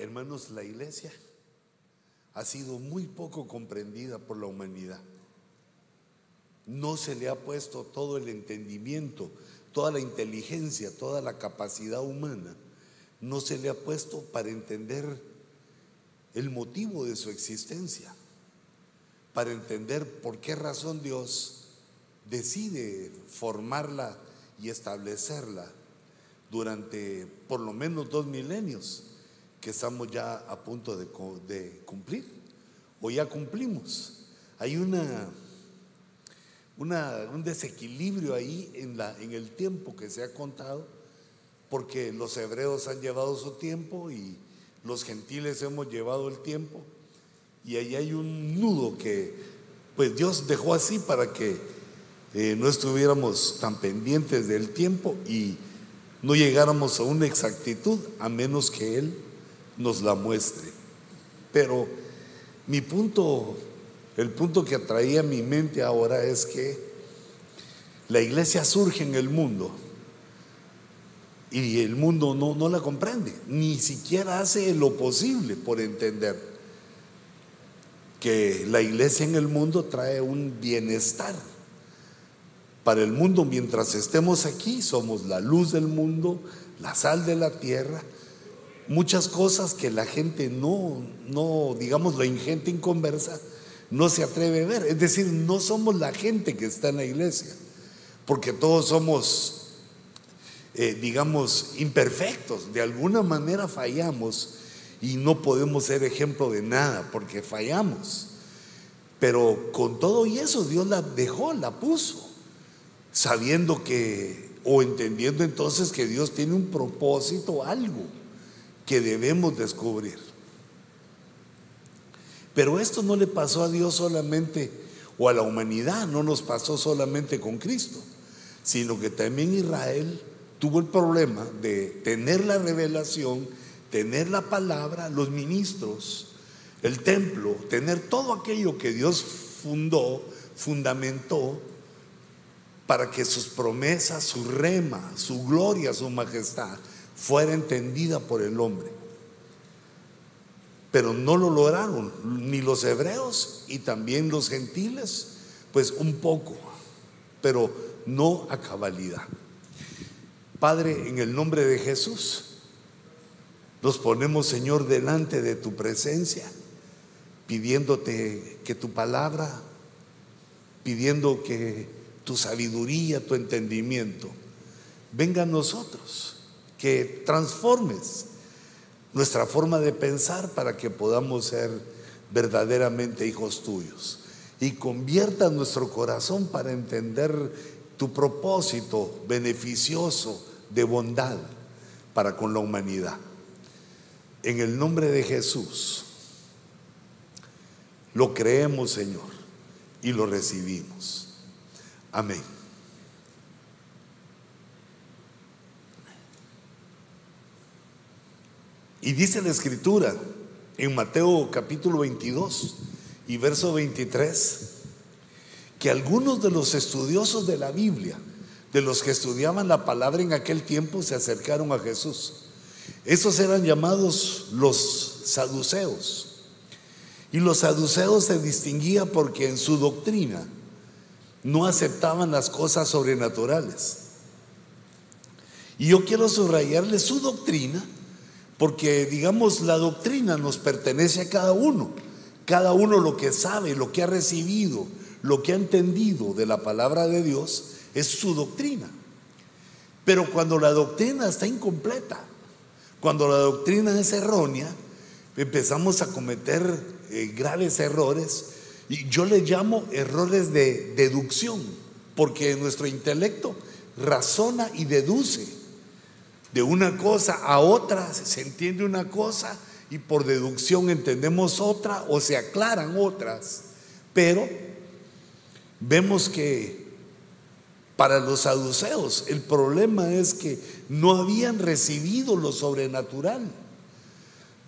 Hermanos, la iglesia ha sido muy poco comprendida por la humanidad. No se le ha puesto todo el entendimiento, toda la inteligencia, toda la capacidad humana. No se le ha puesto para entender el motivo de su existencia, para entender por qué razón Dios decide formarla y establecerla durante por lo menos dos milenios que estamos ya a punto de, cumplir, o ya cumplimos. Hay una, un desequilibrio ahí en, la, en el tiempo que se ha contado, porque los hebreos han llevado su tiempo y los gentiles hemos llevado el tiempo, y ahí hay un nudo que pues Dios dejó así para que eh, no estuviéramos tan pendientes del tiempo y no llegáramos a una exactitud a menos que Él nos la muestre. Pero mi punto, el punto que atraía mi mente ahora es que la iglesia surge en el mundo y el mundo no, no la comprende, ni siquiera hace lo posible por entender que la iglesia en el mundo trae un bienestar. Para el mundo, mientras estemos aquí, somos la luz del mundo, la sal de la tierra, muchas cosas que la gente no, no, digamos, la ingente inconversa, no se atreve a ver. Es decir, no somos la gente que está en la iglesia, porque todos somos, eh, digamos, imperfectos. De alguna manera fallamos y no podemos ser ejemplo de nada, porque fallamos. Pero con todo y eso, Dios la dejó, la puso, sabiendo que, o entendiendo entonces que Dios tiene un propósito, algo que debemos descubrir. Pero esto no le pasó a Dios solamente, o a la humanidad, no nos pasó solamente con Cristo, sino que también Israel tuvo el problema de tener la revelación, tener la palabra, los ministros, el templo, tener todo aquello que Dios fundó, fundamentó, para que sus promesas, su rema, su gloria, su majestad fuera entendida por el hombre. Pero no lo lograron, ni los hebreos y también los gentiles, pues un poco, pero no a cabalidad. Padre, en el nombre de Jesús, nos ponemos, Señor, delante de tu presencia, pidiéndote que tu palabra, pidiendo que tu sabiduría, tu entendimiento, venga a nosotros que transformes nuestra forma de pensar para que podamos ser verdaderamente hijos tuyos. Y convierta nuestro corazón para entender tu propósito beneficioso de bondad para con la humanidad. En el nombre de Jesús, lo creemos, Señor, y lo recibimos. Amén. Y dice la escritura en Mateo capítulo 22 y verso 23 que algunos de los estudiosos de la Biblia, de los que estudiaban la palabra en aquel tiempo, se acercaron a Jesús. Esos eran llamados los saduceos. Y los saduceos se distinguían porque en su doctrina no aceptaban las cosas sobrenaturales. Y yo quiero subrayarle su doctrina porque digamos la doctrina nos pertenece a cada uno, cada uno lo que sabe, lo que ha recibido, lo que ha entendido de la palabra de Dios es su doctrina. Pero cuando la doctrina está incompleta, cuando la doctrina es errónea, empezamos a cometer eh, graves errores y yo le llamo errores de deducción, porque nuestro intelecto razona y deduce de una cosa a otra, se entiende una cosa y por deducción entendemos otra o se aclaran otras. Pero vemos que para los saduceos el problema es que no habían recibido lo sobrenatural.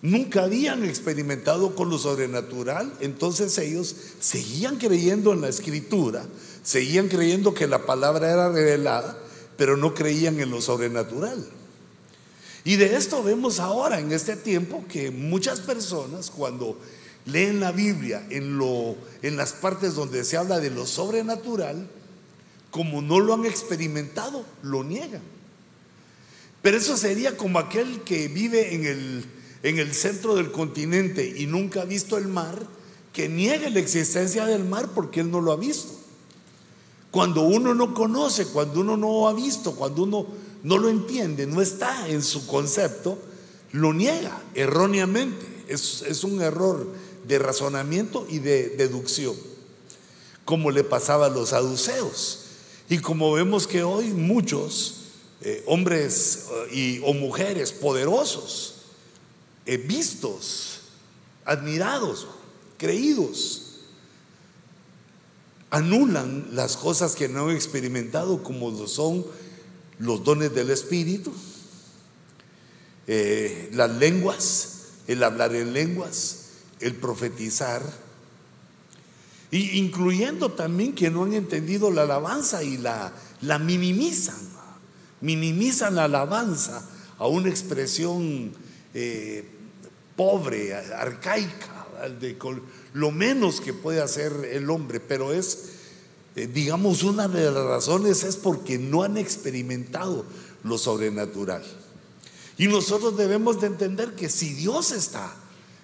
Nunca habían experimentado con lo sobrenatural, entonces ellos seguían creyendo en la escritura, seguían creyendo que la palabra era revelada, pero no creían en lo sobrenatural. Y de esto vemos ahora en este tiempo que muchas personas cuando leen la Biblia en, lo, en las partes donde se habla de lo sobrenatural, como no lo han experimentado, lo niegan. Pero eso sería como aquel que vive en el, en el centro del continente y nunca ha visto el mar, que niegue la existencia del mar porque él no lo ha visto. Cuando uno no conoce, cuando uno no ha visto, cuando uno no lo entiende, no está en su concepto, lo niega erróneamente. Es, es un error de razonamiento y de deducción, como le pasaba a los saduceos. Y como vemos que hoy muchos eh, hombres eh, y, o mujeres poderosos, eh, vistos, admirados, creídos, anulan las cosas que no han experimentado como son los dones del Espíritu, las lenguas, el hablar en lenguas, el profetizar, y incluyendo también que no han entendido la alabanza y la, la minimizan, minimizan la alabanza a una expresión eh, pobre, arcaica, de lo menos que puede hacer el hombre, pero es, eh, digamos, una de las razones es porque no han experimentado lo sobrenatural. Y nosotros debemos de entender que si Dios está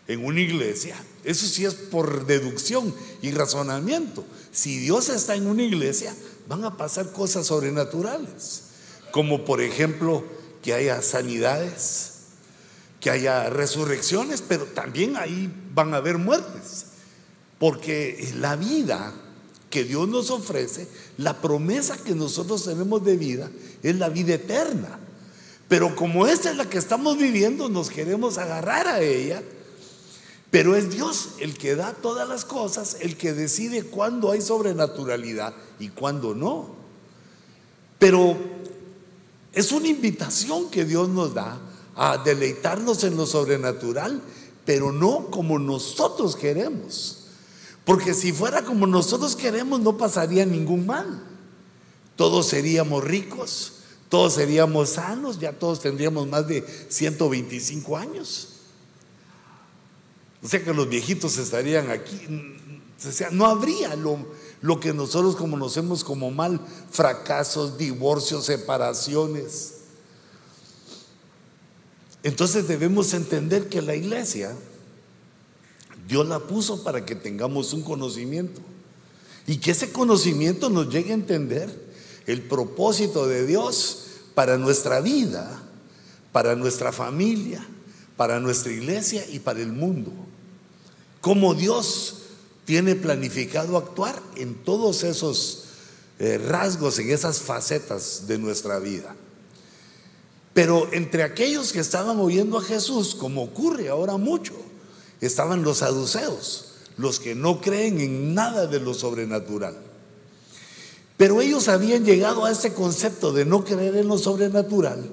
en una iglesia, eso sí es por deducción y razonamiento. Si Dios está en una iglesia, van a pasar cosas sobrenaturales, como por ejemplo que haya sanidades, que haya resurrecciones, pero también ahí van a haber muertes, porque la vida que Dios nos ofrece, la promesa que nosotros tenemos de vida, es la vida eterna. Pero como esta es la que estamos viviendo, nos queremos agarrar a ella pero es Dios el que da todas las cosas, el que decide cuándo hay sobrenaturalidad y cuándo no. Pero es una invitación que Dios nos da a deleitarnos en lo sobrenatural, pero no como nosotros queremos. Porque si fuera como nosotros queremos, no pasaría ningún mal. Todos seríamos ricos, todos seríamos sanos, ya todos tendríamos más de 125 años. O sea que los viejitos estarían aquí. O sea, no habría lo, lo que nosotros conocemos como mal, fracasos, divorcios, separaciones. Entonces debemos entender que la iglesia, Dios la puso para que tengamos un conocimiento. Y que ese conocimiento nos llegue a entender el propósito de Dios para nuestra vida, para nuestra familia, para nuestra iglesia y para el mundo cómo Dios tiene planificado actuar en todos esos eh, rasgos, en esas facetas de nuestra vida. Pero entre aquellos que estaban oyendo a Jesús, como ocurre ahora mucho, estaban los saduceos, los que no creen en nada de lo sobrenatural. Pero ellos habían llegado a ese concepto de no creer en lo sobrenatural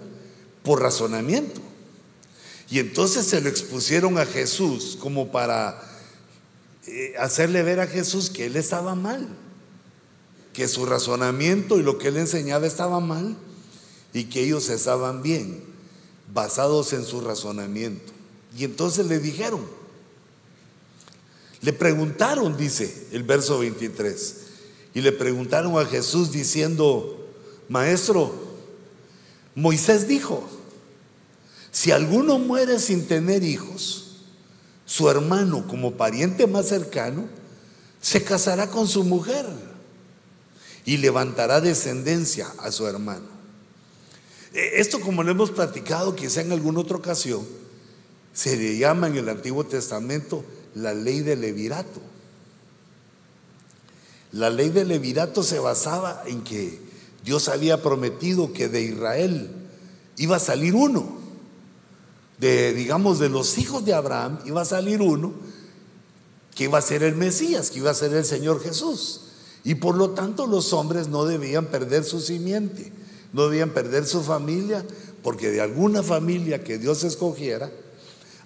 por razonamiento. Y entonces se lo expusieron a Jesús como para eh, hacerle ver a Jesús que él estaba mal, que su razonamiento y lo que él enseñaba estaba mal y que ellos estaban bien, basados en su razonamiento. Y entonces le dijeron, le preguntaron, dice el verso 23, y le preguntaron a Jesús diciendo, maestro, Moisés dijo, si alguno muere sin tener hijos, su hermano como pariente más cercano, se casará con su mujer y levantará descendencia a su hermano. E, esto como lo hemos platicado quizá en alguna otra ocasión, se le llama en el Antiguo Testamento la ley del levirato. La ley del levirato se basaba en que Dios había prometido que de Israel iba a salir uno de, digamos, de los hijos de Abraham, iba a salir uno que iba a ser el Mesías, que iba a ser el Señor Jesús. Y por lo tanto los hombres no debían perder su simiente, no debían perder su familia, porque de alguna familia que Dios escogiera,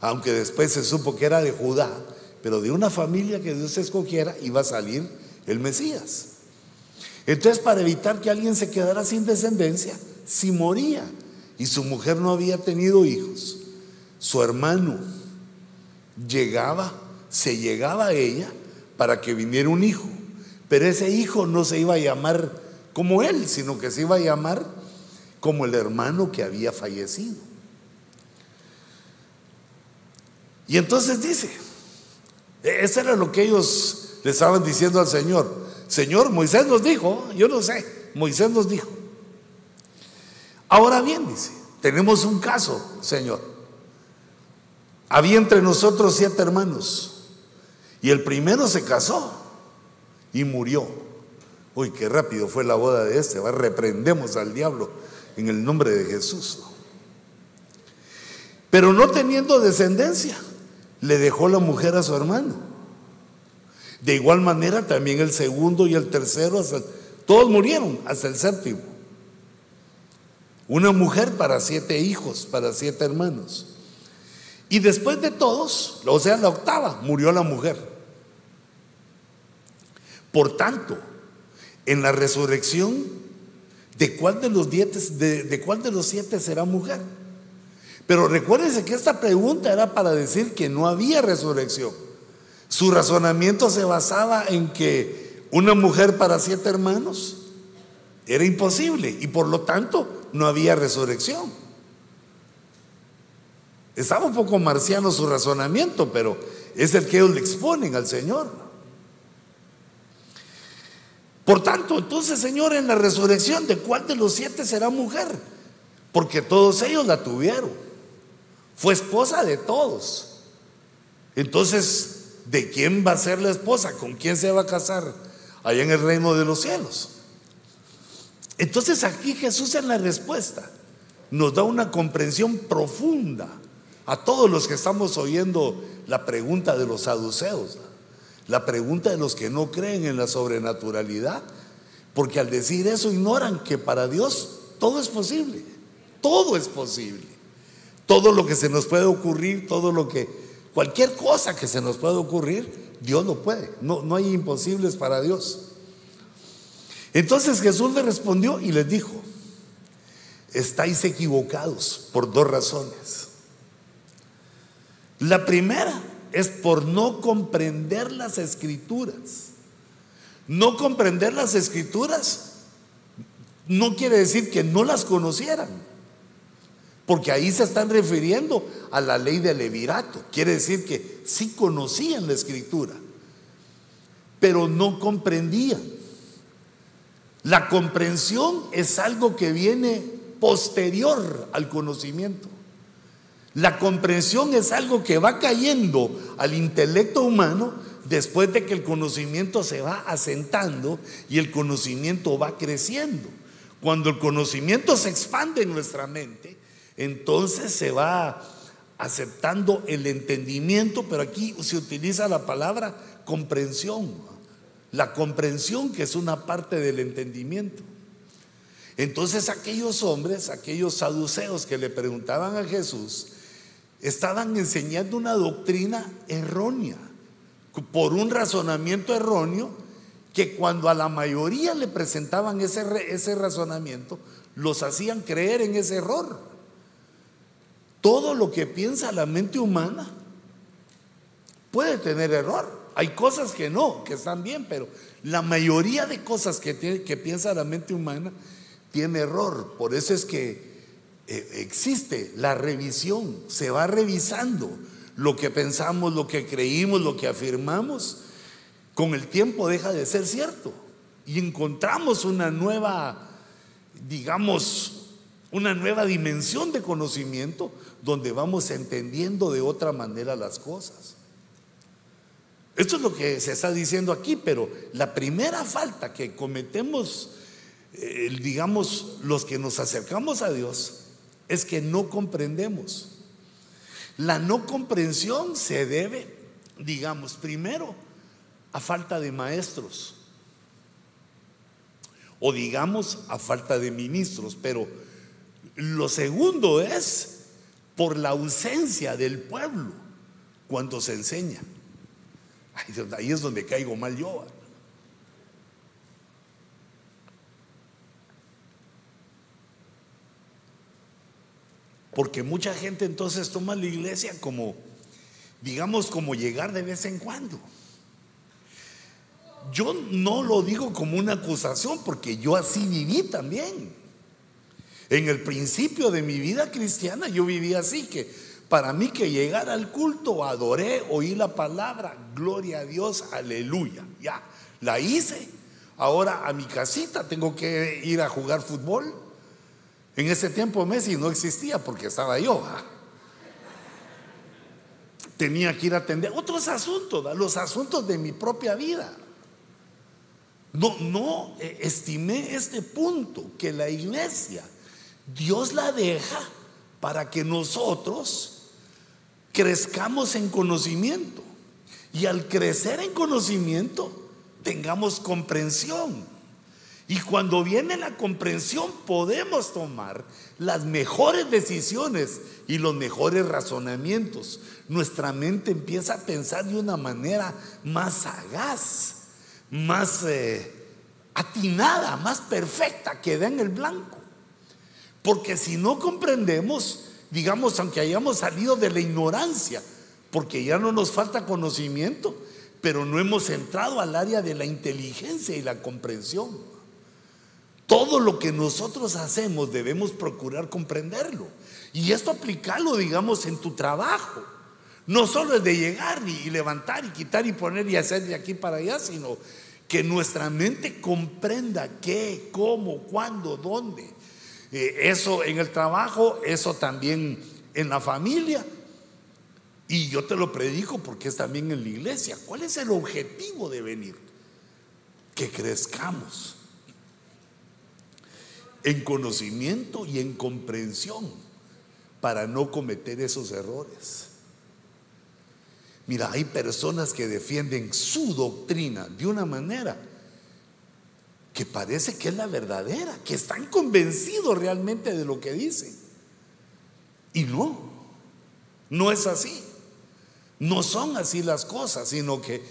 aunque después se supo que era de Judá, pero de una familia que Dios escogiera iba a salir el Mesías. Entonces, para evitar que alguien se quedara sin descendencia, si moría y su mujer no había tenido hijos, su hermano llegaba, se llegaba a ella para que viniera un hijo. Pero ese hijo no se iba a llamar como él, sino que se iba a llamar como el hermano que había fallecido. Y entonces dice, eso era lo que ellos le estaban diciendo al Señor. Señor, Moisés nos dijo, yo no sé, Moisés nos dijo. Ahora bien, dice, tenemos un caso, Señor. Había entre nosotros siete hermanos y el primero se casó y murió. Uy, qué rápido fue la boda de este. Va, reprendemos al diablo en el nombre de Jesús. Pero no teniendo descendencia, le dejó la mujer a su hermano. De igual manera también el segundo y el tercero, todos murieron hasta el séptimo. Una mujer para siete hijos, para siete hermanos. Y después de todos, o sea, la octava, murió la mujer. Por tanto, en la resurrección, ¿de cuál de los, de, cuál de los siete será mujer? Pero recuérdense que esta pregunta era para decir que no había resurrección. Su razonamiento se basaba en que una mujer para siete hermanos era imposible y por lo tanto no había resurrección. Estaba un poco marciano su razonamiento, pero es el que ellos le exponen al Señor. Por tanto, entonces, Señor, en la resurrección, ¿de cuál de los siete será mujer? Porque todos ellos la tuvieron. Fue esposa de todos. Entonces, ¿de quién va a ser la esposa? ¿Con quién se va a casar? Allá en el reino de los cielos. Entonces aquí Jesús en la respuesta nos da una comprensión profunda a todos los que estamos oyendo la pregunta de los saduceos, la pregunta de los que no creen en la sobrenaturalidad, porque al decir eso ignoran que para Dios todo es posible, todo es posible. Todo lo que se nos puede ocurrir, todo lo que, cualquier cosa que se nos pueda ocurrir, Dios lo puede. No, no hay imposibles para Dios. Entonces Jesús le respondió y les dijo, estáis equivocados por dos razones. La primera es por no comprender las escrituras. No comprender las escrituras no quiere decir que no las conocieran, porque ahí se están refiriendo a la ley del levirato. Quiere decir que sí conocían la escritura, pero no comprendían. La comprensión es algo que viene posterior al conocimiento. La comprensión es algo que va cayendo al intelecto humano después de que el conocimiento se va asentando y el conocimiento va creciendo. Cuando el conocimiento se expande en nuestra mente, entonces se va aceptando el entendimiento, pero aquí se utiliza la palabra comprensión la comprensión que es una parte del entendimiento. Entonces aquellos hombres, aquellos saduceos que le preguntaban a Jesús, estaban enseñando una doctrina errónea, por un razonamiento erróneo, que cuando a la mayoría le presentaban ese, ese razonamiento, los hacían creer en ese error. Todo lo que piensa la mente humana puede tener error. Hay cosas que no, que están bien, pero la mayoría de cosas que, que piensa la mente humana tiene error. Por eso es que eh, existe la revisión, se va revisando lo que pensamos, lo que creímos, lo que afirmamos. Con el tiempo deja de ser cierto y encontramos una nueva, digamos, una nueva dimensión de conocimiento donde vamos entendiendo de otra manera las cosas. Esto es lo que se está diciendo aquí, pero la primera falta que cometemos, eh, digamos, los que nos acercamos a Dios, es que no comprendemos. La no comprensión se debe, digamos, primero a falta de maestros o digamos a falta de ministros, pero lo segundo es por la ausencia del pueblo cuando se enseña. Ahí es donde caigo mal yo. Porque mucha gente entonces toma la iglesia como, digamos, como llegar de vez en cuando. Yo no lo digo como una acusación porque yo así viví también. En el principio de mi vida cristiana yo viví así, que para mí que llegar al culto, adoré, oí la palabra, gloria a Dios, aleluya. Ya, la hice. Ahora a mi casita tengo que ir a jugar fútbol. En ese tiempo Messi no existía porque estaba yo. Tenía que ir a atender otros asuntos, los asuntos de mi propia vida. No, no eh, estimé este punto, que la iglesia, Dios la deja para que nosotros crezcamos en conocimiento. Y al crecer en conocimiento, tengamos comprensión. Y cuando viene la comprensión, podemos tomar las mejores decisiones y los mejores razonamientos. Nuestra mente empieza a pensar de una manera más sagaz más eh, atinada, más perfecta que da en el blanco. Porque si no comprendemos, digamos, aunque hayamos salido de la ignorancia, porque ya no nos falta conocimiento, pero no hemos entrado al área de la inteligencia y la comprensión. Todo lo que nosotros hacemos debemos procurar comprenderlo. Y esto aplicarlo, digamos, en tu trabajo. No solo es de llegar y, levantar y quitar y poner y hacer de aquí para allá, sino que nuestra mente comprenda qué, cómo, cuándo, dónde. Eh, eso en el trabajo, eso también en la familia. Y yo te lo predico porque es también en la iglesia. ¿Cuál es el objetivo de venir? Que crezcamos en conocimiento y en comprensión para no cometer esos errores. Mira, hay personas que defienden su doctrina de una manera que parece que es la verdadera, que están convencidos realmente de lo que dicen. Y no, no es así. No son así las cosas, sino que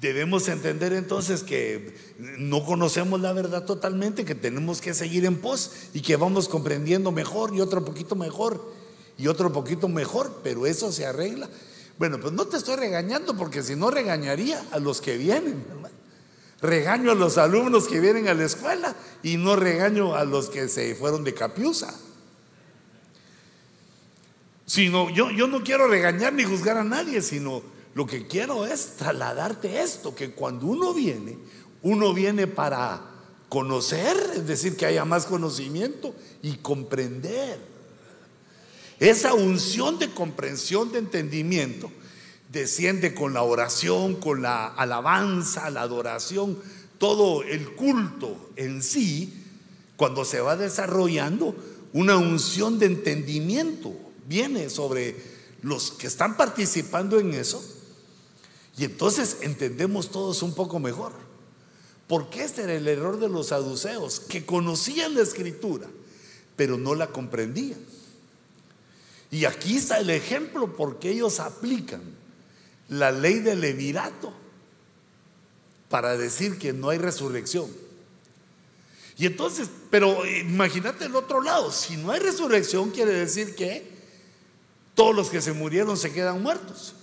debemos entender entonces que no conocemos la verdad totalmente, que tenemos que seguir en pos y que vamos comprendiendo mejor y otro poquito mejor y otro poquito mejor, pero eso se arregla bueno, pues no te estoy regañando porque si no regañaría a los que vienen, Regaño a los alumnos que vienen a la escuela y no regaño a los que se fueron de capiusa. Sino, yo, yo no quiero regañar ni juzgar a nadie, sino lo que quiero es trasladarte esto, que cuando uno viene, uno viene para conocer, es decir, que haya más conocimiento y comprender. Esa unción de comprensión, de entendimiento, desciende con la oración, con la alabanza, la adoración, todo el culto en sí, cuando se va desarrollando, una unción de entendimiento viene sobre los que están participando en eso. Y entonces entendemos todos un poco mejor. Porque este era el error de los saduceos, que conocían la escritura, pero no la comprendían. Y aquí está el ejemplo porque ellos aplican la ley del levirato para decir que no hay resurrección. Y entonces, pero imagínate el otro lado, si no hay resurrección quiere decir que todos los que se murieron se quedan muertos.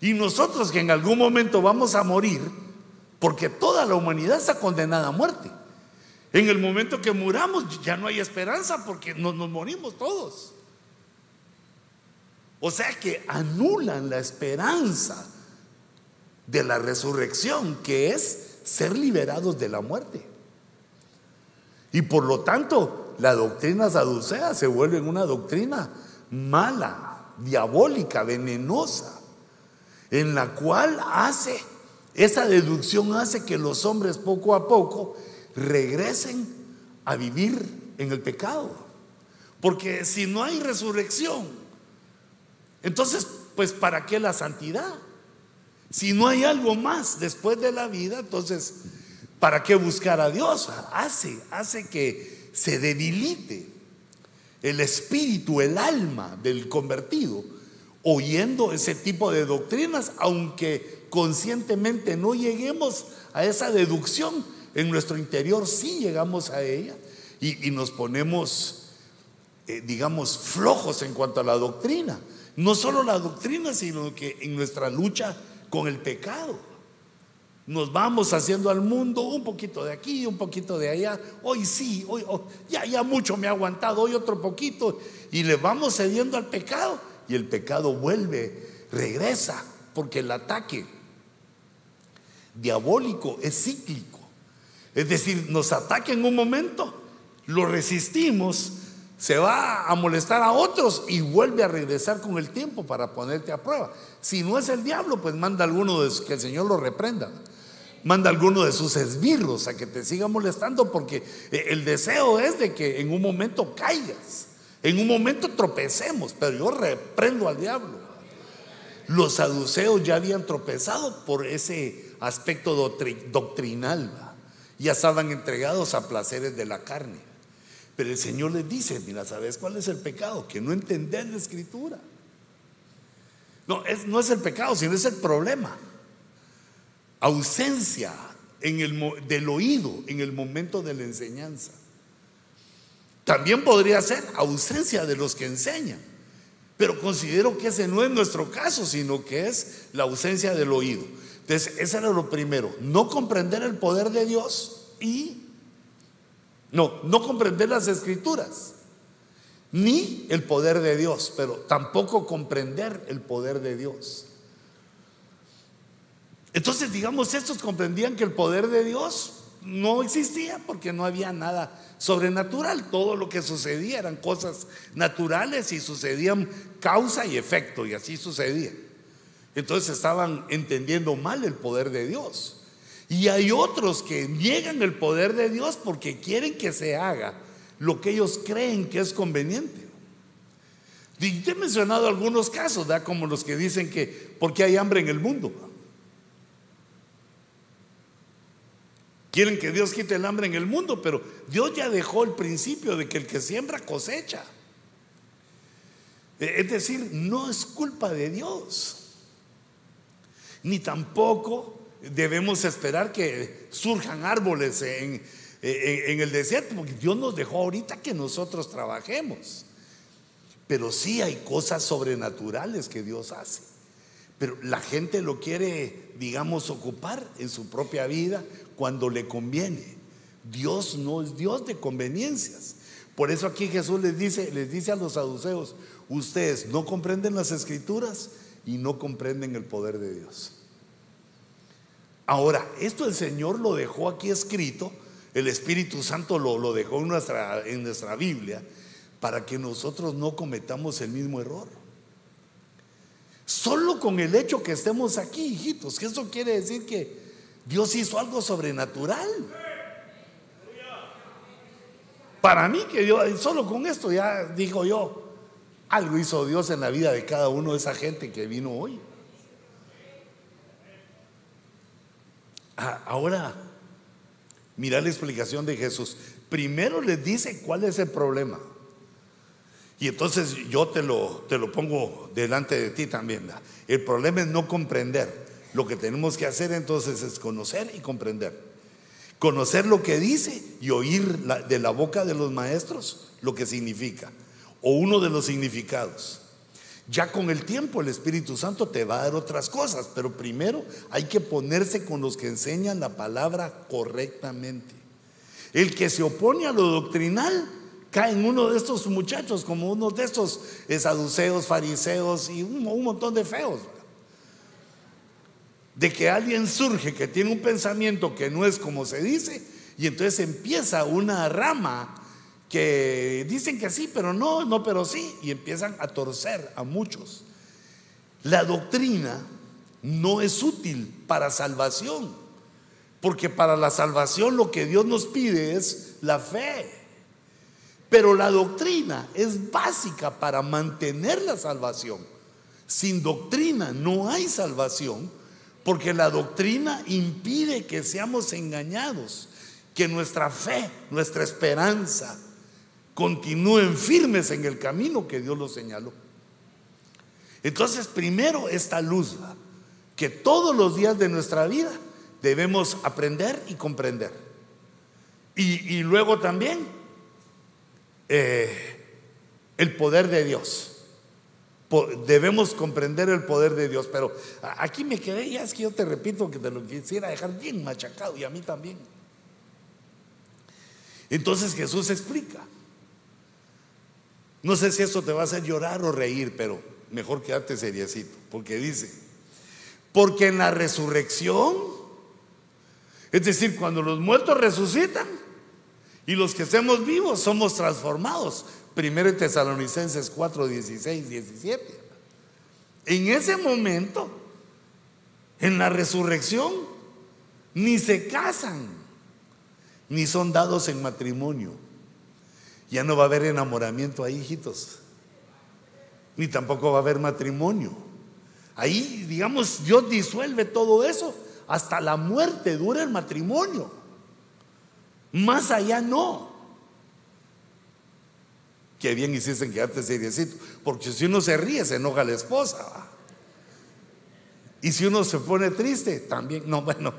Y nosotros que en algún momento vamos a morir, porque toda la humanidad está condenada a muerte. En el momento que muramos ya no hay esperanza porque nos, nos morimos todos. O sea que anulan la esperanza de la resurrección, que es ser liberados de la muerte. Y por lo tanto, la doctrina saducea se vuelve una doctrina mala, diabólica, venenosa, en la cual hace, esa deducción hace que los hombres poco a poco regresen a vivir en el pecado. Porque si no hay resurrección, entonces, pues ¿para qué la santidad? Si no hay algo más después de la vida, entonces, ¿para qué buscar a Dios? Hace, hace que se debilite el espíritu, el alma del convertido, oyendo ese tipo de doctrinas, aunque conscientemente no lleguemos a esa deducción, en nuestro interior sí llegamos a ella y, nos ponemos eh, digamos, flojos en cuanto a la doctrina. No solo la doctrina, sino que en nuestra lucha con el pecado. Nos vamos haciendo al mundo un poquito de aquí, un poquito de allá. Hoy sí, hoy oh, ya, ya mucho me ha aguantado, hoy otro poquito. Y le vamos cediendo al pecado. Y el pecado vuelve, regresa, porque el ataque diabólico es cíclico. Es decir, nos ataca en un momento, lo resistimos, se va a molestar a otros y vuelve a regresar con el tiempo para ponerte a prueba. Si no es el diablo, pues manda alguno de que el Señor lo reprenda. Manda alguno de sus esbirros a que te siga molestando porque eh, el deseo es de que en un momento caigas, en un momento tropecemos, pero yo reprendo al diablo. Los saduceos ya habían tropezado por ese aspecto doctrinal, ya estaban entregados a placeres de la carne. Pero el Señor les dice, mira, ¿sabes cuál es el pecado? Que no entender la escritura. No, es, no es el pecado, sino es el problema. Ausencia en el, del oído en el momento de la enseñanza. También podría ser ausencia de los que enseñan. Pero considero que ese no es nuestro caso, sino que es la ausencia del oído. Entonces, eso era lo primero, no comprender el poder de Dios y no, no comprender las escrituras, ni el poder de Dios, pero tampoco comprender el poder de Dios. Entonces, digamos, estos comprendían que el poder de Dios no existía porque no había nada sobrenatural. Todo lo que sucedía eran cosas naturales y sucedían causa y efecto, y así sucedía. Entonces estaban entendiendo mal el poder de Dios. Y hay otros que niegan el poder de Dios porque quieren que se haga lo que ellos creen que es conveniente. Y te he mencionado algunos casos, como los que dicen que porque hay hambre en el mundo. Quieren que Dios quite el hambre en el mundo, pero Dios ya dejó el principio de que el que siembra cosecha. Es decir, no es culpa de Dios, ni tampoco debemos esperar que surjan árboles en, el desierto, porque Dios nos dejó ahorita que nosotros trabajemos. Pero sí hay cosas sobrenaturales que Dios hace. Pero la gente lo quiere, digamos, ocupar en su propia vida cuando le conviene. Dios no es Dios de conveniencias. Por eso aquí Jesús les dice, les dice a los saduceos, ustedes no comprenden las escrituras y no comprenden el poder de Dios. Ahora, esto el Señor lo dejó aquí escrito, el Espíritu Santo lo, lo dejó en nuestra, en nuestra Biblia, para que nosotros no cometamos el mismo error. Solo con el hecho que estemos aquí, hijitos, que eso quiere decir que Dios hizo algo sobrenatural. Para mí que yo, solo con esto ya digo yo, algo hizo Dios en la vida de cada uno de esa gente que vino hoy. Ah, ahora, mira la explicación de Jesús. Primero les dice cuál es el problema. Y entonces yo te lo, te lo pongo delante de ti también. El problema es no comprender. Lo que tenemos que hacer entonces es conocer y comprender. Conocer lo que dice y oír de la boca de los maestros lo que significa. O uno de los significados. Ya con el tiempo el Espíritu Santo te va a dar otras cosas, pero primero hay que ponerse con los que enseñan la palabra correctamente. El que se opone a lo doctrinal cae en uno de estos muchachos, como uno de estos saduceos, fariseos y un, un montón de feos. De que alguien surge que tiene un pensamiento que no es como se dice, y entonces empieza una rama que dicen que sí, pero no, no, pero sí, y empiezan a torcer a muchos. La doctrina no es útil para salvación, porque para la salvación lo que Dios nos pide es la fe. Pero la doctrina es básica para mantener la salvación. Sin doctrina no hay salvación, porque la doctrina impide que seamos engañados, que nuestra fe, nuestra esperanza, continúen firmes en el camino que Dios los señaló. Entonces, primero esta luz, que todos los días de nuestra vida debemos aprender y comprender. Y, luego también, eh, el poder de Dios. Debemos comprender el poder de Dios, pero aquí me quedé, ya es que yo te repito que te lo quisiera dejar bien machacado y a mí también. Entonces Jesús explica. No sé si esto te va a hacer llorar o reír, pero mejor quedarte seriecito, porque dice, porque en la resurrección, es decir, cuando los muertos resucitan y los que estemos vivos somos transformados. Primero Tesalonicenses 4, 16, 17. En ese momento, en la resurrección, ni se casan, ni son dados en matrimonio. Ya no va a haber enamoramiento ahí, hijitos. Ni tampoco va a haber matrimonio. Ahí, digamos, Dios disuelve todo eso. Hasta la muerte dura el matrimonio. Más allá no. Qué bien hiciste en quedarte seriecito. Porque si uno se ríe, se enoja la esposa. Y si uno se pone triste, también. No, bueno,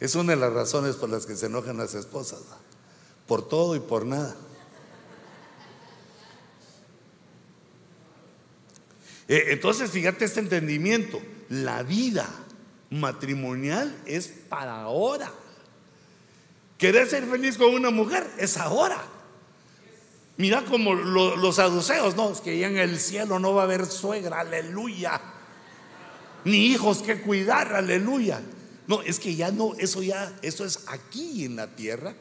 es una de las razones por las que se enojan las esposas. Por todo y por nada. Entonces, fíjate este entendimiento. La vida matrimonial es para ahora. ¿Querés ser feliz con una mujer? Es ahora. Mira como los saduceos, no, es que ya en el cielo no va a haber suegra, aleluya. Ni hijos que cuidar, aleluya. No, es que ya no, eso ya, eso es aquí en la tierra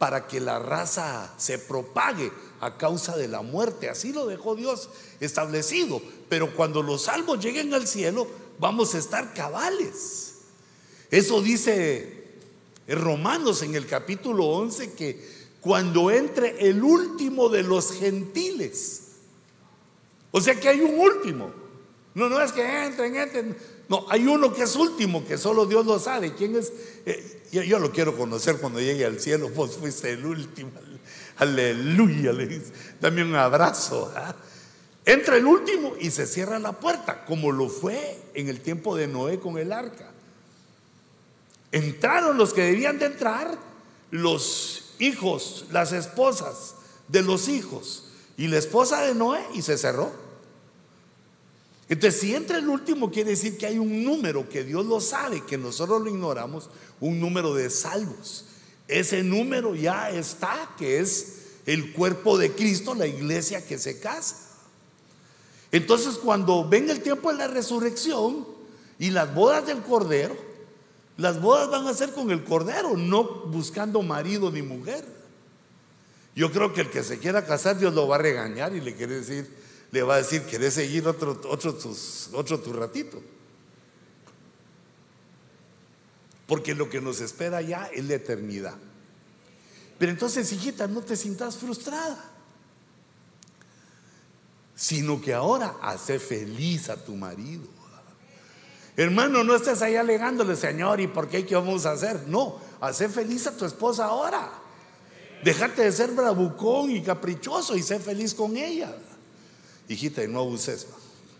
para que la raza se propague a causa de la muerte. Así lo dejó Dios establecido. Pero cuando los salvos lleguen al cielo, vamos a estar cabales. Eso dice Romanos en el capítulo 11 que cuando entre el último de los gentiles. O sea que hay un último. No, no es que entren, entren. No, hay uno que es último, que solo Dios lo sabe. ¿Quién es? Eh, yo, lo quiero conocer cuando llegue al cielo. Vos fuiste el último. Aleluya. Le. Dame un abrazo. ¿ah? Entra el último y se cierra la puerta, como lo fue en el tiempo de Noé con el arca. Entraron los que debían de entrar, los hijos, las esposas de los hijos y la esposa de Noé y se cerró. Entonces, si entra el último, quiere decir que hay un número que Dios lo sabe, que nosotros lo ignoramos, un número de salvos. Ese número ya está, que es el cuerpo de Cristo, la iglesia que se casa. Entonces, cuando venga el tiempo de la resurrección y las bodas del Cordero, las bodas van a ser con el cordero, no buscando marido ni mujer. Yo creo que el que se quiera casar, Dios lo va a regañar y le quiere decir, le va a decir, ¿querés seguir otro, otro, otro tu ratito? Porque lo que nos espera ya es la eternidad. Pero entonces, hijita, no te sientas frustrada, sino que ahora hace feliz a tu marido. Hermano, no estés ahí alegándole, Señor, ¿y por qué? ¿Qué vamos a hacer? No, hace feliz a tu esposa ahora. Déjate de ser bravucón y caprichoso y sé feliz con ella. Hijita, y no abuses,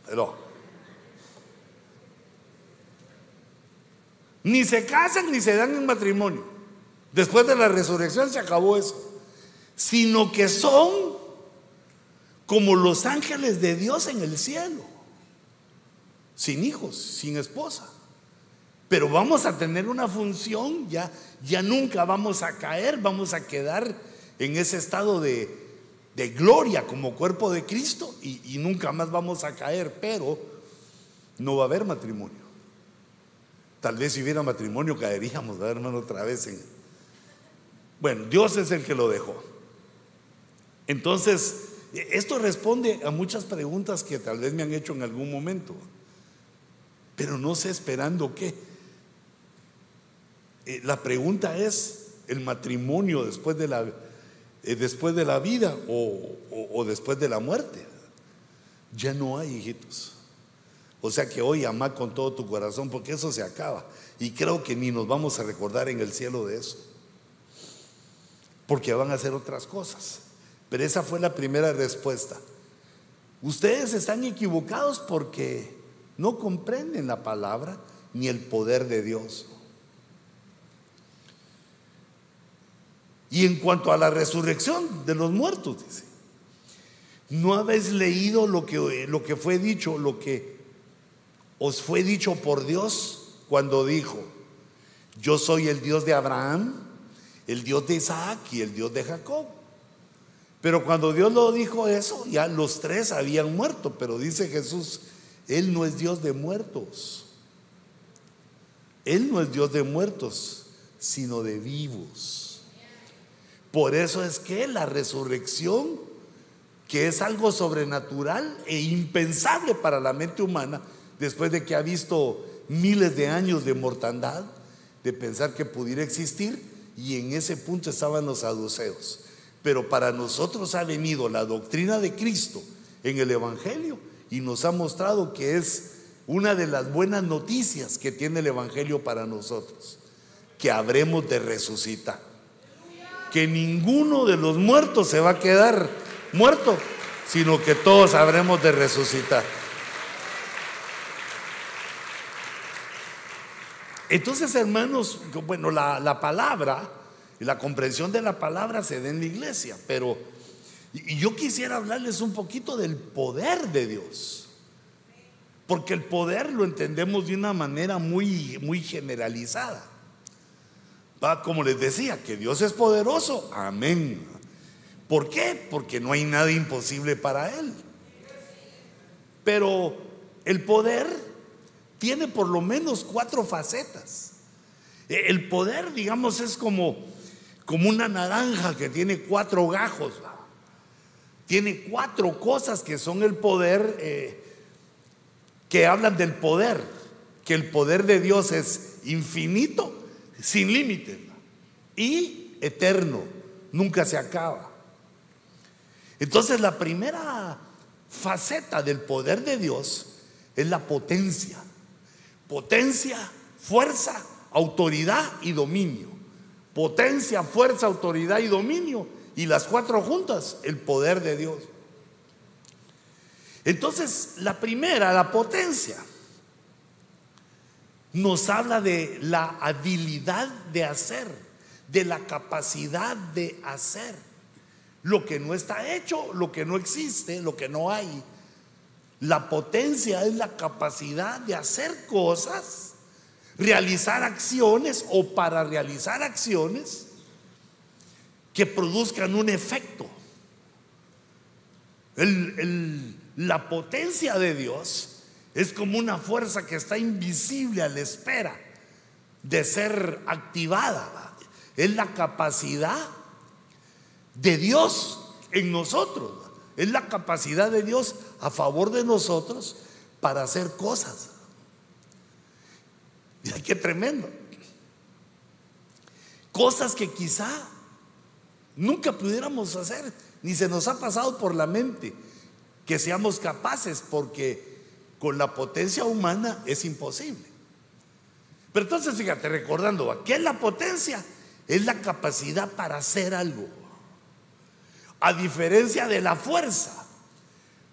pero. Ni se casan ni se dan en matrimonio. Después de la resurrección se acabó eso. Sino que son como los ángeles de Dios en el cielo sin hijos, sin esposa. Pero vamos a tener una función, ya, ya nunca vamos a caer, vamos a quedar en ese estado de, gloria como cuerpo de Cristo y, nunca más vamos a caer, pero no va a haber matrimonio. Tal vez si hubiera matrimonio caeríamos, hermano, otra vez en... Bueno, Dios es el que lo dejó. Entonces, esto responde a muchas preguntas que tal vez me han hecho en algún momento pero no sé esperando qué. Eh, la pregunta es, ¿el matrimonio después de la, después de la vida o, después de la muerte? Ya no hay, hijitos. O sea que hoy ama con todo tu corazón porque eso se acaba. Y creo que ni nos vamos a recordar en el cielo de eso. Porque van a hacer otras cosas. Pero esa fue la primera respuesta. Ustedes están equivocados porque no comprenden la palabra ni el poder de Dios. Y en cuanto a la resurrección de los muertos, dice, ¿No habéis leído lo que, lo que fue dicho, lo que os fue dicho por Dios cuando dijo, yo soy el Dios de Abraham, el Dios de Isaac y el Dios de Jacob? Pero cuando Dios lo dijo eso, ya los tres habían muerto, pero dice Jesús, Él no es Dios de muertos. Él no es Dios de muertos, sino de vivos. Por eso es que la resurrección, que es algo sobrenatural e impensable para la mente humana, después de que ha visto miles de años de mortandad, de pensar que pudiera existir, y en ese punto estaban los saduceos. Pero para nosotros ha venido la doctrina de Cristo en el Evangelio y nos ha mostrado que es una de las buenas noticias que tiene el Evangelio para nosotros, que habremos de resucitar. Que ninguno de los muertos se va a quedar muerto, sino que todos habremos de resucitar. Entonces, hermanos, bueno, la, la palabra y la comprensión de la palabra se da en la iglesia, pero y yo quisiera hablarles un poquito del poder de Dios. Porque el poder lo entendemos de una manera muy, muy generalizada. Va, como les decía, que Dios es poderoso. Amén. ¿Por qué? Porque no hay nada imposible para Él. Pero el poder tiene por lo menos cuatro facetas. El poder, digamos, es como como una naranja que tiene cuatro gajos. Tiene cuatro cosas que son el poder, eh, que hablan del poder, que el poder de Dios es infinito, sin límites y eterno, nunca se acaba. Entonces la primera faceta del poder de Dios es la potencia. Potencia, fuerza, autoridad y dominio potencia, fuerza, autoridad y dominio. Y las cuatro juntas, el poder de Dios. Entonces, la primera, la potencia, nos habla de la habilidad de hacer, de la capacidad de hacer. Lo que no está hecho, lo que no existe, lo que no hay. La potencia es la capacidad de hacer cosas realizar acciones o para realizar acciones que produzcan un efecto. la potencia de Dios es como una fuerza que está invisible a la espera de ser activada. Es la capacidad de Dios en nosotros. Es la capacidad de Dios a favor de nosotros para hacer cosas. Mira qué tremendo. Cosas que quizá nunca pudiéramos hacer, ni se nos ha pasado por la mente que seamos capaces, porque con la potencia humana es imposible. Pero entonces, fíjate, recordando, ¿qué es la potencia? Es la capacidad para hacer algo. A diferencia de la fuerza,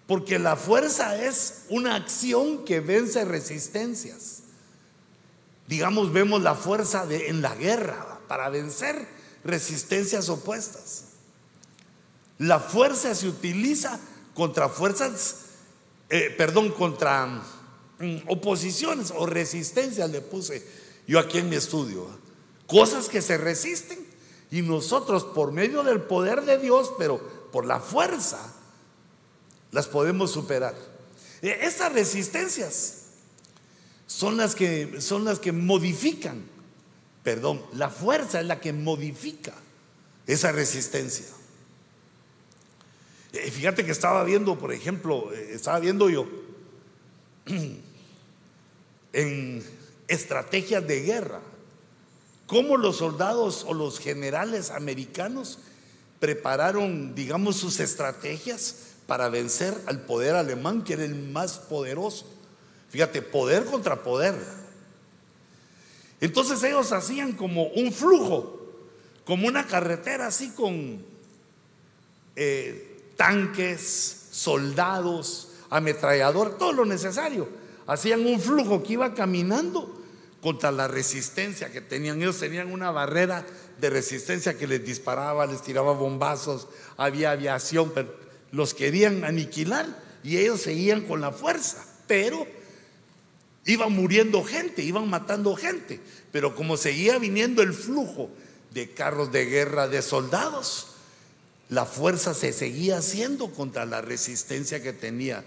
porque la fuerza es una acción que vence resistencias digamos, vemos la fuerza de, en la guerra para vencer resistencias opuestas. La fuerza se utiliza contra fuerzas, eh, perdón, contra mm, oposiciones o resistencias, le puse yo aquí en mi estudio. Cosas que se resisten y nosotros por medio del poder de Dios, pero por la fuerza, las podemos superar. Eh, estas resistencias son las que, son las que modifican, perdón, la fuerza es la que modifica esa resistencia. Eh, fíjate que estaba viendo, por ejemplo, eh, estaba viendo yo en estrategias de guerra, cómo los soldados o los generales americanos prepararon, digamos, sus estrategias para vencer al poder alemán, que era el más poderoso. Fíjate, poder contra poder. Entonces ellos hacían como un flujo, como una carretera así con eh, tanques, soldados, ametrallador, todo lo necesario. Hacían un flujo que iba caminando contra la resistencia que tenían. Ellos tenían una barrera de resistencia que les disparaba, les tiraba bombazos, había aviación, los querían aniquilar y ellos seguían con la fuerza, pero iban muriendo gente, iban matando gente, pero como seguía viniendo el flujo de carros de guerra, de soldados, la fuerza se seguía haciendo contra la resistencia que tenía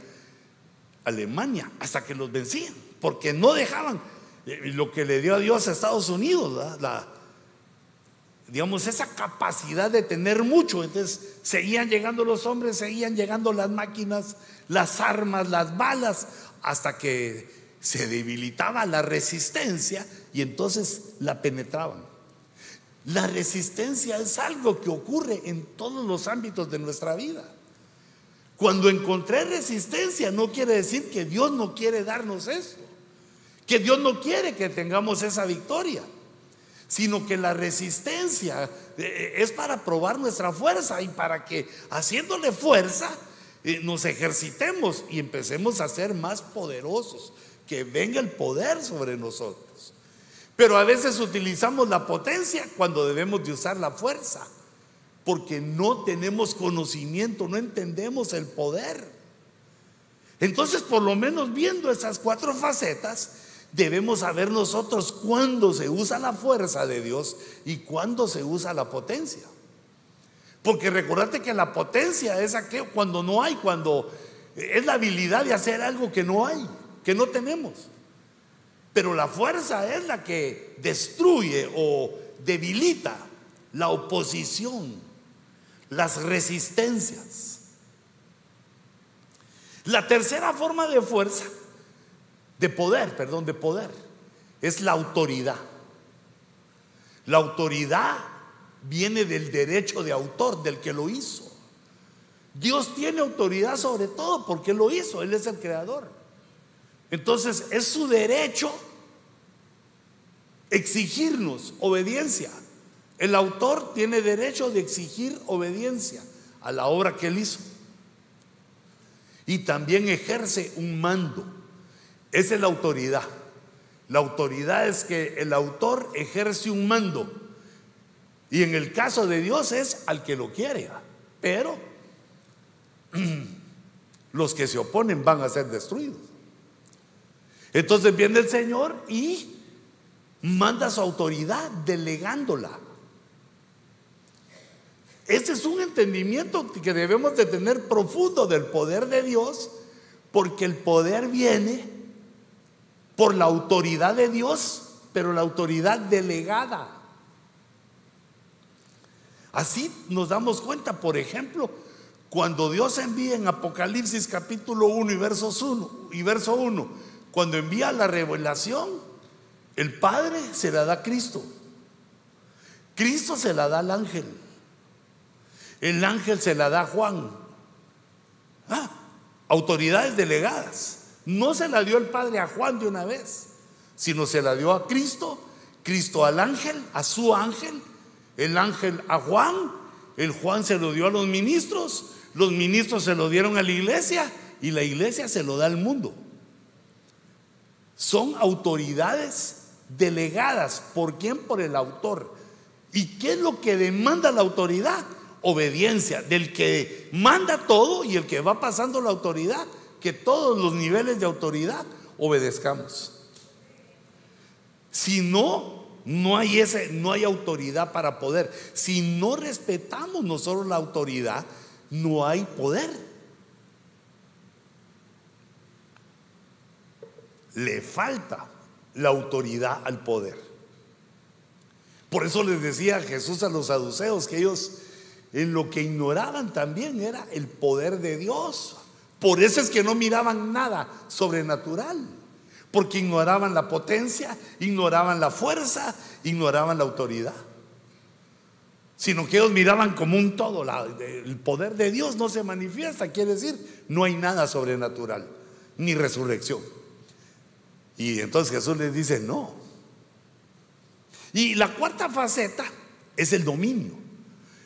Alemania hasta que los vencían, porque no dejaban eh, lo que le dio a Dios a Estados Unidos, la, digamos, esa capacidad de tener mucho. Entonces seguían llegando los hombres, seguían llegando las máquinas, las armas, las balas, hasta que se debilitaba la resistencia y entonces la penetraban. La resistencia es algo que ocurre en todos los ámbitos de nuestra vida. Cuando encontré resistencia no quiere decir que Dios no quiere darnos eso, que Dios no quiere que tengamos esa victoria sino que la resistencia eh, es para probar nuestra fuerza y para que haciéndole fuerza eh, nos ejercitemos y empecemos a ser más poderosos, que venga el poder sobre nosotros. Pero a veces utilizamos la potencia cuando debemos de usar la fuerza, porque no tenemos conocimiento, no entendemos el poder. Entonces, por lo menos viendo esas cuatro facetas, debemos saber nosotros cuándo se usa la fuerza de Dios y cuándo se usa la potencia. Porque recordate que la potencia es aquello cuando no hay, cuando es la habilidad de hacer algo que no hay, que no tenemos. Pero la fuerza es la que destruye o debilita la oposición, las resistencias. La tercera forma de fuerza de poder, perdón, de poder, es la autoridad. La autoridad viene del derecho de autor, del que lo hizo. Dios tiene autoridad sobre todo porque lo hizo, Él es el creador. Entonces es su derecho exigirnos obediencia. El autor tiene derecho de exigir obediencia a la obra que él hizo. Y también ejerce un mando. Esa es la autoridad. La autoridad es que el autor ejerce un mando. Y en el caso de Dios es al que lo quiere. Pero los que se oponen van a ser destruidos. Entonces viene el Señor y manda su autoridad delegándola. Este es un entendimiento que debemos de tener profundo del poder de Dios, porque el poder viene por la autoridad de Dios, pero la autoridad delegada. Así nos damos cuenta, por ejemplo, cuando Dios envía en Apocalipsis capítulo 1 y, versos 1, y verso 1, cuando envía la revelación, el Padre se la da a Cristo. Cristo se la da al ángel. El ángel se la da a Juan. Ah, autoridades delegadas. No se la dio el Padre a Juan de una vez, sino se la dio a Cristo, Cristo al ángel, a su ángel, el ángel a Juan, el Juan se lo dio a los ministros, los ministros se lo dieron a la iglesia y la iglesia se lo da al mundo. Son autoridades delegadas. ¿Por quién? Por el autor. ¿Y qué es lo que demanda la autoridad? Obediencia del que manda todo y el que va pasando la autoridad que todos los niveles de autoridad obedezcamos. Si no, no hay ese, no hay autoridad para poder. Si no respetamos nosotros la autoridad, no hay poder. Le falta la autoridad al poder. Por eso les decía Jesús a los saduceos que ellos en lo que ignoraban también era el poder de Dios. Por eso es que no miraban nada sobrenatural, porque ignoraban la potencia, ignoraban la fuerza, ignoraban la autoridad. Sino que ellos miraban como un todo, el poder de Dios no se manifiesta, quiere decir, no hay nada sobrenatural, ni resurrección. Y entonces Jesús les dice, no. Y la cuarta faceta es el dominio.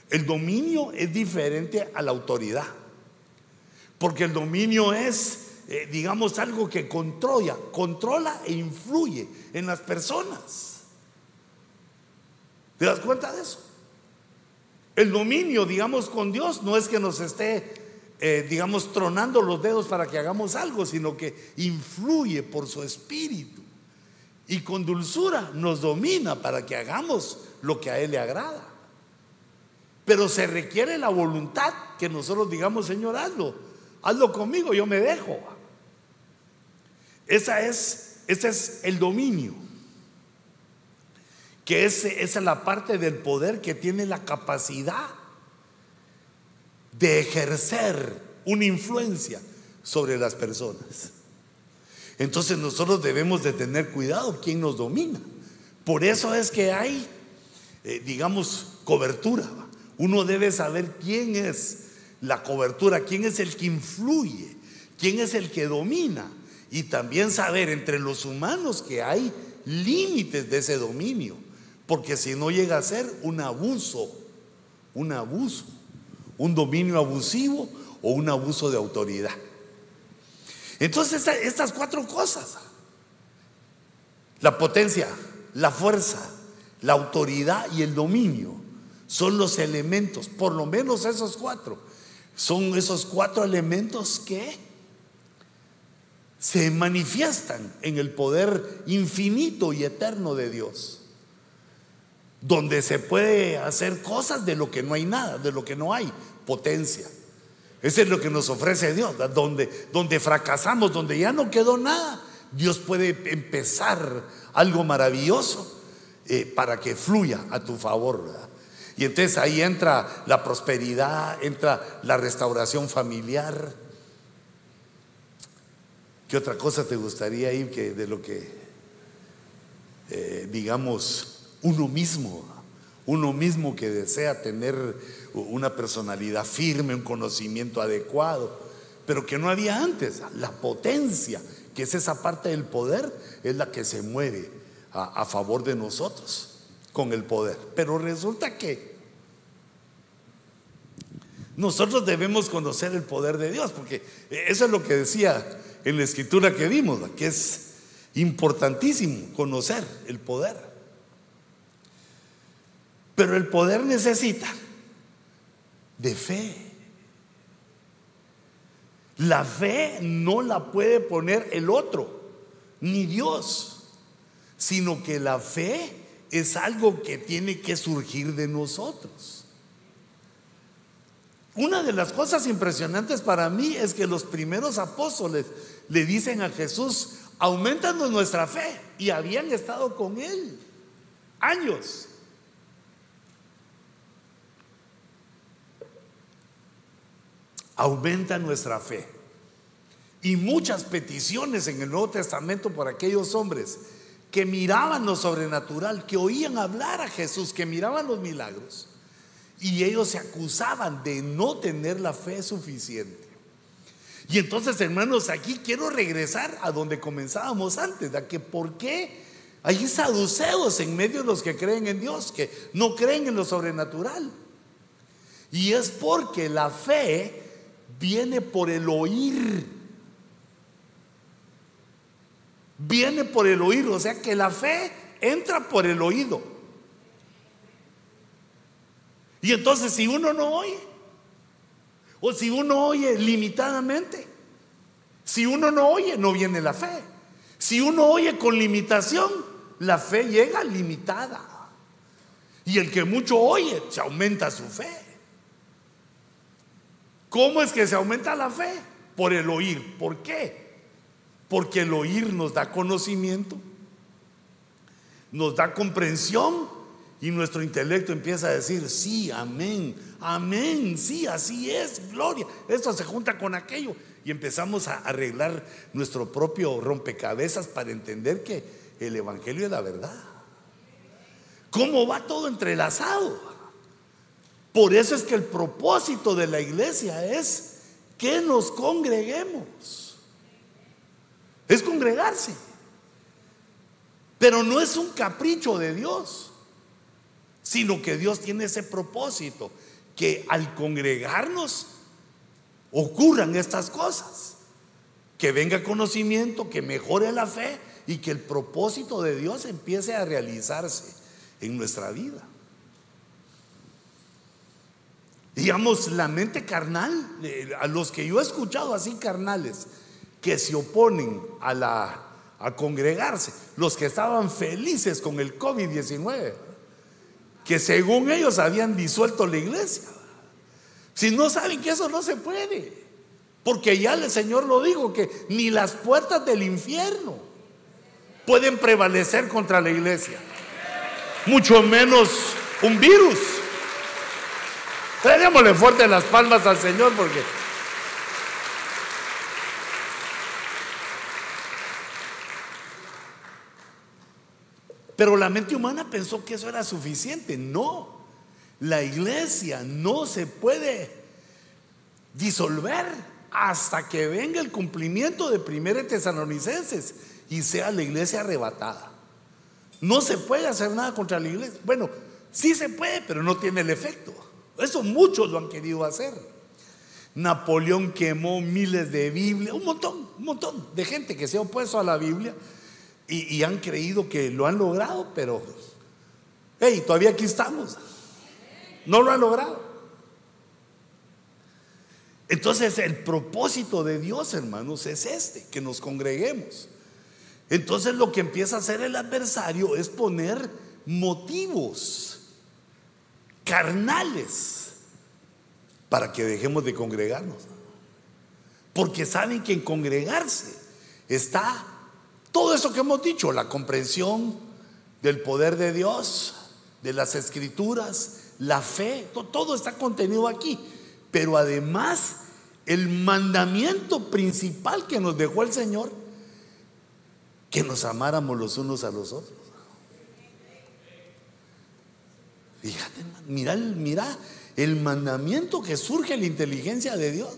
El dominio es diferente a la autoridad. Porque el dominio es, eh, digamos, algo que controla, controla e influye en las personas. ¿Te das cuenta de eso? El dominio, digamos, con Dios no es que nos esté eh, digamos, tronando los dedos para que hagamos algo, sino que influye por su espíritu. Y con dulzura nos domina para que hagamos lo que a Él le agrada. Pero se requiere la voluntad que nosotros digamos, Señor, hazlo, hazlo conmigo, yo me dejo. Esa es, ese es el dominio, que es, esa es la parte del poder que tiene la capacidad de ejercer una influencia sobre las personas. Entonces nosotros debemos de tener cuidado quién nos domina. Por eso es que hay, eh, digamos, cobertura. Uno debe saber quién es la cobertura, quién es el que influye, quién es el que domina. Y también saber entre los humanos que hay límites de ese dominio. Porque si no llega a ser un abuso, un abuso un dominio abusivo o un abuso de autoridad. Entonces, estas cuatro cosas, la potencia, la fuerza, la autoridad y el dominio, son los elementos, por lo menos esos cuatro, son esos cuatro elementos que se manifiestan en el poder infinito y eterno de Dios donde se puede hacer cosas de lo que no hay nada, de lo que no hay, potencia. Eso es lo que nos ofrece Dios, donde, donde fracasamos, donde ya no quedó nada, Dios puede empezar algo maravilloso eh, para que fluya a tu favor. Y entonces ahí entra la prosperidad, entra la restauración familiar. ¿Qué otra cosa te gustaría ir que de lo que, eh, digamos, uno mismo, uno mismo que desea tener una personalidad firme, un conocimiento adecuado, pero que no había antes. La potencia, que es esa parte del poder, es la que se mueve a, favor de nosotros con el poder. Pero resulta que nosotros debemos conocer el poder de Dios, porque eso es lo que decía en la escritura que vimos, que es importantísimo conocer el poder. Pero el poder necesita de fe. La fe no la puede poner el otro, ni Dios, sino que la fe es algo que tiene que surgir de nosotros. Una de las cosas impresionantes para mí es que los primeros apóstoles le dicen a Jesús, aumentanos nuestra fe, y habían estado con él años. Aumenta nuestra fe. Y muchas peticiones en el Nuevo Testamento por aquellos hombres que miraban lo sobrenatural, que oían hablar a Jesús, que miraban los milagros. Y ellos se acusaban de no tener la fe suficiente. Y entonces, hermanos, aquí quiero regresar a donde comenzábamos antes, de que por qué hay saduceos en medio de los que creen en Dios, que no creen en lo sobrenatural. Y es porque la fe viene por el oír. Viene por el oír, o sea que la fe entra por el oído. Y entonces si uno no oye, o si uno oye limitadamente, si uno no oye, no viene la fe. Si uno oye con limitación, la fe llega limitada. Y el que mucho oye, se aumenta su fe. ¿Cómo es que se aumenta la fe? Por el oír. ¿Por qué? Porque el oír nos da conocimiento, nos da comprensión y nuestro intelecto empieza a decir, sí, amén, amén, sí, así es, gloria. Esto se junta con aquello y empezamos a arreglar nuestro propio rompecabezas para entender que el Evangelio es la verdad. ¿Cómo va todo entrelazado? Por eso es que el propósito de la iglesia es que nos congreguemos. Es congregarse. Pero no es un capricho de Dios, sino que Dios tiene ese propósito, que al congregarnos ocurran estas cosas, que venga conocimiento, que mejore la fe y que el propósito de Dios empiece a realizarse en nuestra vida. Digamos, la mente carnal, eh, a los que yo he escuchado así carnales, que se oponen a, la, a congregarse, los que estaban felices con el COVID-19, que según ellos habían disuelto la iglesia. Si no saben que eso no se puede, porque ya el Señor lo dijo, que ni las puertas del infierno pueden prevalecer contra la iglesia, mucho menos un virus. Démosle fuerte las palmas al Señor porque... Pero la mente humana pensó que eso era suficiente. No, la iglesia no se puede disolver hasta que venga el cumplimiento de Primera Tesalonicenses y sea la iglesia arrebatada. No se puede hacer nada contra la iglesia. Bueno, sí se puede, pero no tiene el efecto. Eso muchos lo han querido hacer. Napoleón quemó miles de Biblias, un montón, un montón de gente que se ha opuesto a la Biblia y, han creído que lo han logrado, pero, hey, todavía aquí estamos. No lo han logrado. Entonces el propósito de Dios, hermanos, es este, que nos congreguemos. Entonces lo que empieza a hacer el adversario es poner motivos carnales para que dejemos de congregarnos. Porque saben que en congregarse está todo eso que hemos dicho, la comprensión del poder de Dios, de las escrituras, la fe, todo está contenido aquí. Pero además, el mandamiento principal que nos dejó el Señor, que nos amáramos los unos a los otros. Fíjate, mira, mira el mandamiento que surge en la inteligencia de Dios.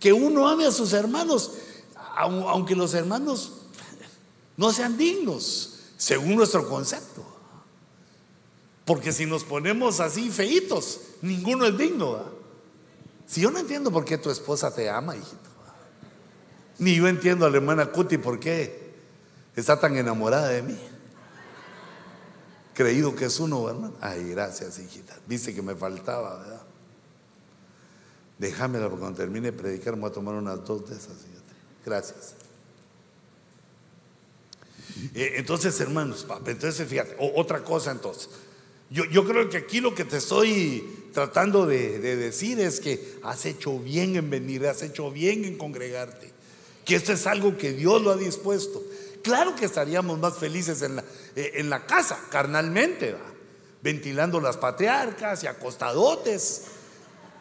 Que uno ame a sus hermanos, aunque los hermanos no sean dignos, según nuestro concepto. Porque si nos ponemos así feitos, ninguno es digno. Si yo no entiendo por qué tu esposa te ama, hijito. Ni yo entiendo a la hermana Cuti por qué está tan enamorada de mí creído que es uno, ¿verdad? Ay, gracias, hijita. Dice que me faltaba, ¿verdad? Déjamela porque cuando termine de predicar me voy a tomar unas dos de esas, fíjate. Gracias. Eh, entonces, hermanos, entonces fíjate, otra cosa entonces. Yo, yo, creo que aquí lo que te estoy tratando de, decir es que has hecho bien en venir, has hecho bien en congregarte, que esto es algo que Dios lo ha dispuesto. Claro que estaríamos más felices en la, eh, en la casa, carnalmente, ventilando las patriarcas y acostadotes.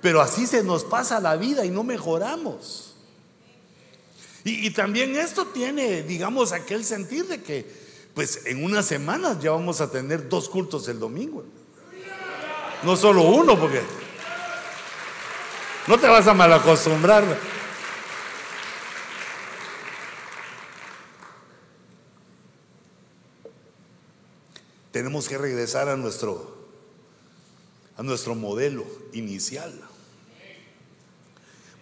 Pero así se nos pasa la vida y no mejoramos. Y, también esto tiene, digamos, aquel sentir de que, pues en unas semanas ya vamos a tener dos cultos el domingo. No solo uno, porque no te vas a malacostumbrar. Tenemos que regresar a nuestro, a nuestro modelo inicial.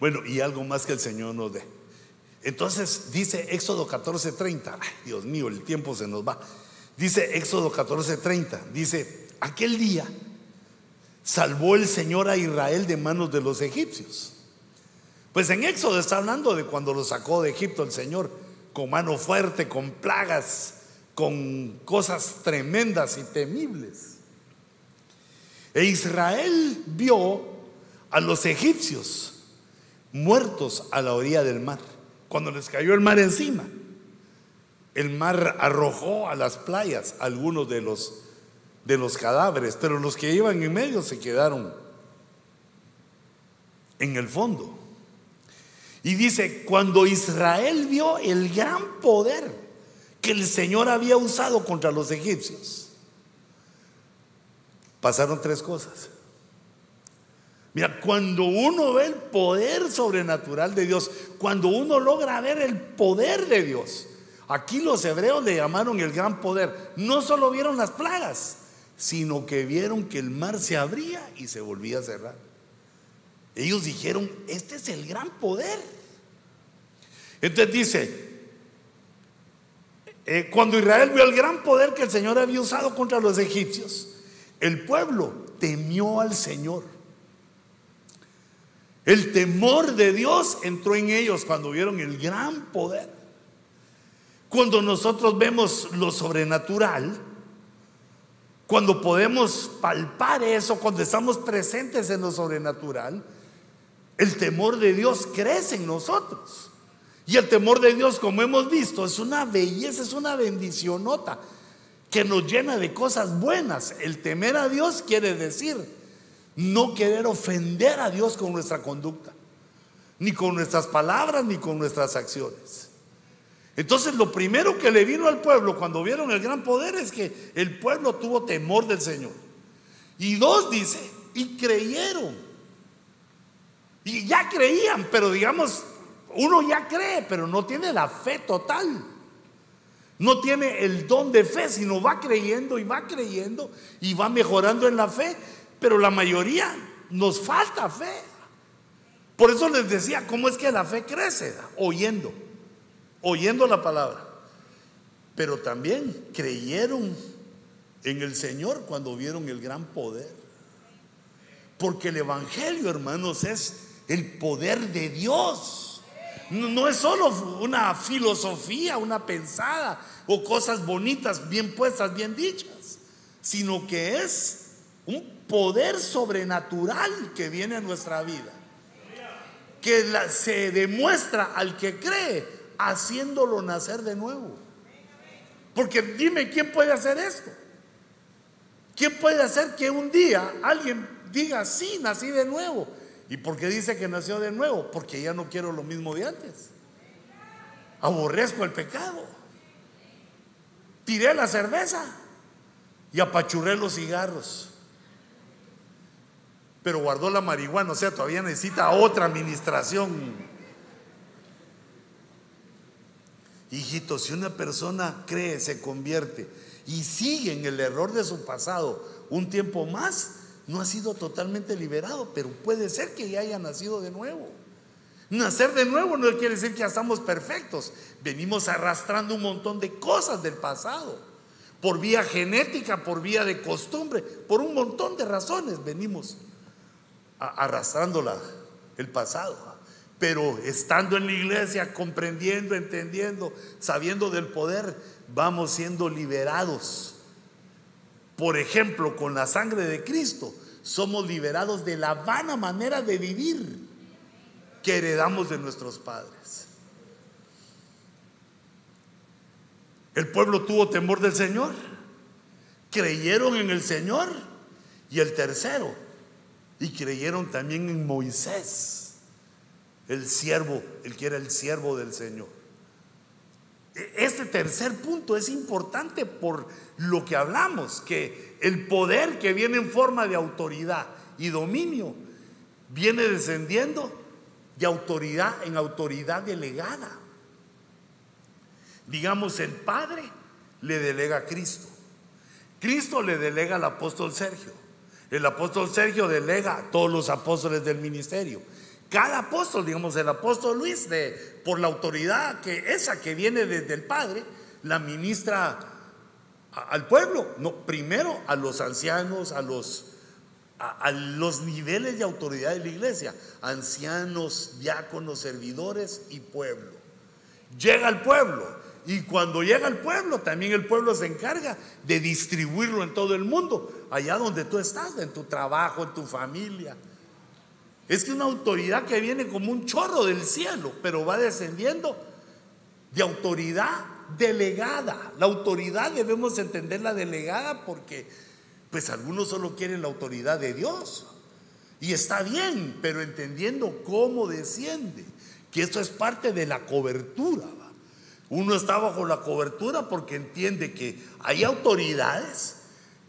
Bueno, y algo más que el Señor nos dé. Entonces dice Éxodo 14:30, Dios mío, el tiempo se nos va. Dice Éxodo 14:30, dice, aquel día salvó el Señor a Israel de manos de los egipcios. Pues en Éxodo está hablando de cuando lo sacó de Egipto el Señor con mano fuerte, con plagas, con cosas tremendas y temibles. E Israel vio a los egipcios muertos a la orilla del mar, cuando les cayó el mar encima. El mar arrojó a las playas algunos de los, de los cadáveres, pero los que iban en medio se quedaron en el fondo. Y dice, cuando Israel vio el gran poder que el Señor había usado contra los egipcios. Pasaron tres cosas. Mira, cuando uno ve el poder sobrenatural de Dios, cuando uno logra ver el poder de Dios, aquí los hebreos le llamaron el gran poder, no solo vieron las plagas, sino que vieron que el mar se abría y se volvía a cerrar. Ellos dijeron, este es el gran poder. Entonces dice, eh, cuando Israel vio el gran poder que el Señor había usado contra los egipcios, el pueblo temió al Señor. El temor de Dios entró en ellos cuando vieron el gran poder. Cuando nosotros vemos lo sobrenatural, cuando podemos palpar eso, cuando estamos presentes en lo sobrenatural, el temor de Dios crece en nosotros. Y el temor de Dios, como hemos visto, es una belleza, es una bendicionota que nos llena de cosas buenas. El temer a Dios quiere decir no querer ofender a Dios con nuestra conducta, ni con nuestras palabras, ni con nuestras acciones. Entonces lo primero que le vino al pueblo cuando vieron el gran poder es que el pueblo tuvo temor del Señor. Y dos dice, y creyeron. Y ya creían, pero digamos, uno ya cree, pero no tiene la fe total. No tiene el don de fe, sino va creyendo y va creyendo y va mejorando en la fe. Pero la mayoría nos falta fe. Por eso les decía, ¿cómo es que la fe crece? Oyendo, oyendo la palabra. Pero también creyeron en el Señor cuando vieron el gran poder. Porque el Evangelio, hermanos, es el poder de Dios. No, es solo una filosofía, una pensada o cosas bonitas, bien puestas, bien dichas, sino que es un poder sobrenatural que viene a nuestra vida, que se demuestra al que cree haciéndolo nacer de nuevo. Porque dime, ¿quién puede hacer esto? ¿Quién puede hacer que un día alguien diga, sí, nací de nuevo? ¿Y por qué dice que nació de nuevo? Porque ya no quiero lo mismo de antes. Aborrezco el pecado. Tiré la cerveza y apachurré los cigarros. Pero guardó la marihuana, o sea, todavía necesita otra administración. Hijito, si una persona cree, se convierte y sigue en el error de su pasado un tiempo más, no ha sido totalmente liberado, pero puede ser que ya haya nacido de nuevo. Nacer de nuevo no quiere decir que ya estamos perfectos. Venimos arrastrando un montón de cosas del pasado. Por vía genética, por vía de costumbre, por un montón de razones venimos arrastrando el pasado. Pero estando en la iglesia, comprendiendo, entendiendo, sabiendo del poder, vamos siendo liberados por ejemplo, con la sangre de Cristo, somos liberados de la vana manera de vivir que heredamos de nuestros padres. El pueblo tuvo temor del Señor, creyeron en el Señor y el tercero, y creyeron también en Moisés, el siervo, el que era el siervo del Señor. Este tercer punto es importante por lo que hablamos, que el poder que viene en forma de autoridad y dominio viene descendiendo de autoridad en autoridad delegada. Digamos, el Padre le delega a Cristo. Cristo le delega al apóstol Sergio. El apóstol Sergio delega a todos los apóstoles del ministerio. Cada apóstol, digamos, el apóstol Luis, de, por la autoridad que esa que viene desde el Padre, la ministra al pueblo, no, primero a los ancianos, a los, a, los niveles de autoridad de la iglesia, ancianos, diáconos, servidores y pueblo. Llega al pueblo y cuando llega al pueblo, también el pueblo se encarga de distribuirlo en todo el mundo, allá donde tú estás, en tu trabajo, en tu familia. Es que una autoridad que viene como un chorro del cielo, pero va descendiendo de autoridad delegada. La autoridad debemos entenderla delegada porque pues algunos solo quieren la autoridad de Dios. Y está bien, pero entendiendo cómo desciende, que esto es parte de la cobertura. Uno está bajo la cobertura porque entiende que hay autoridades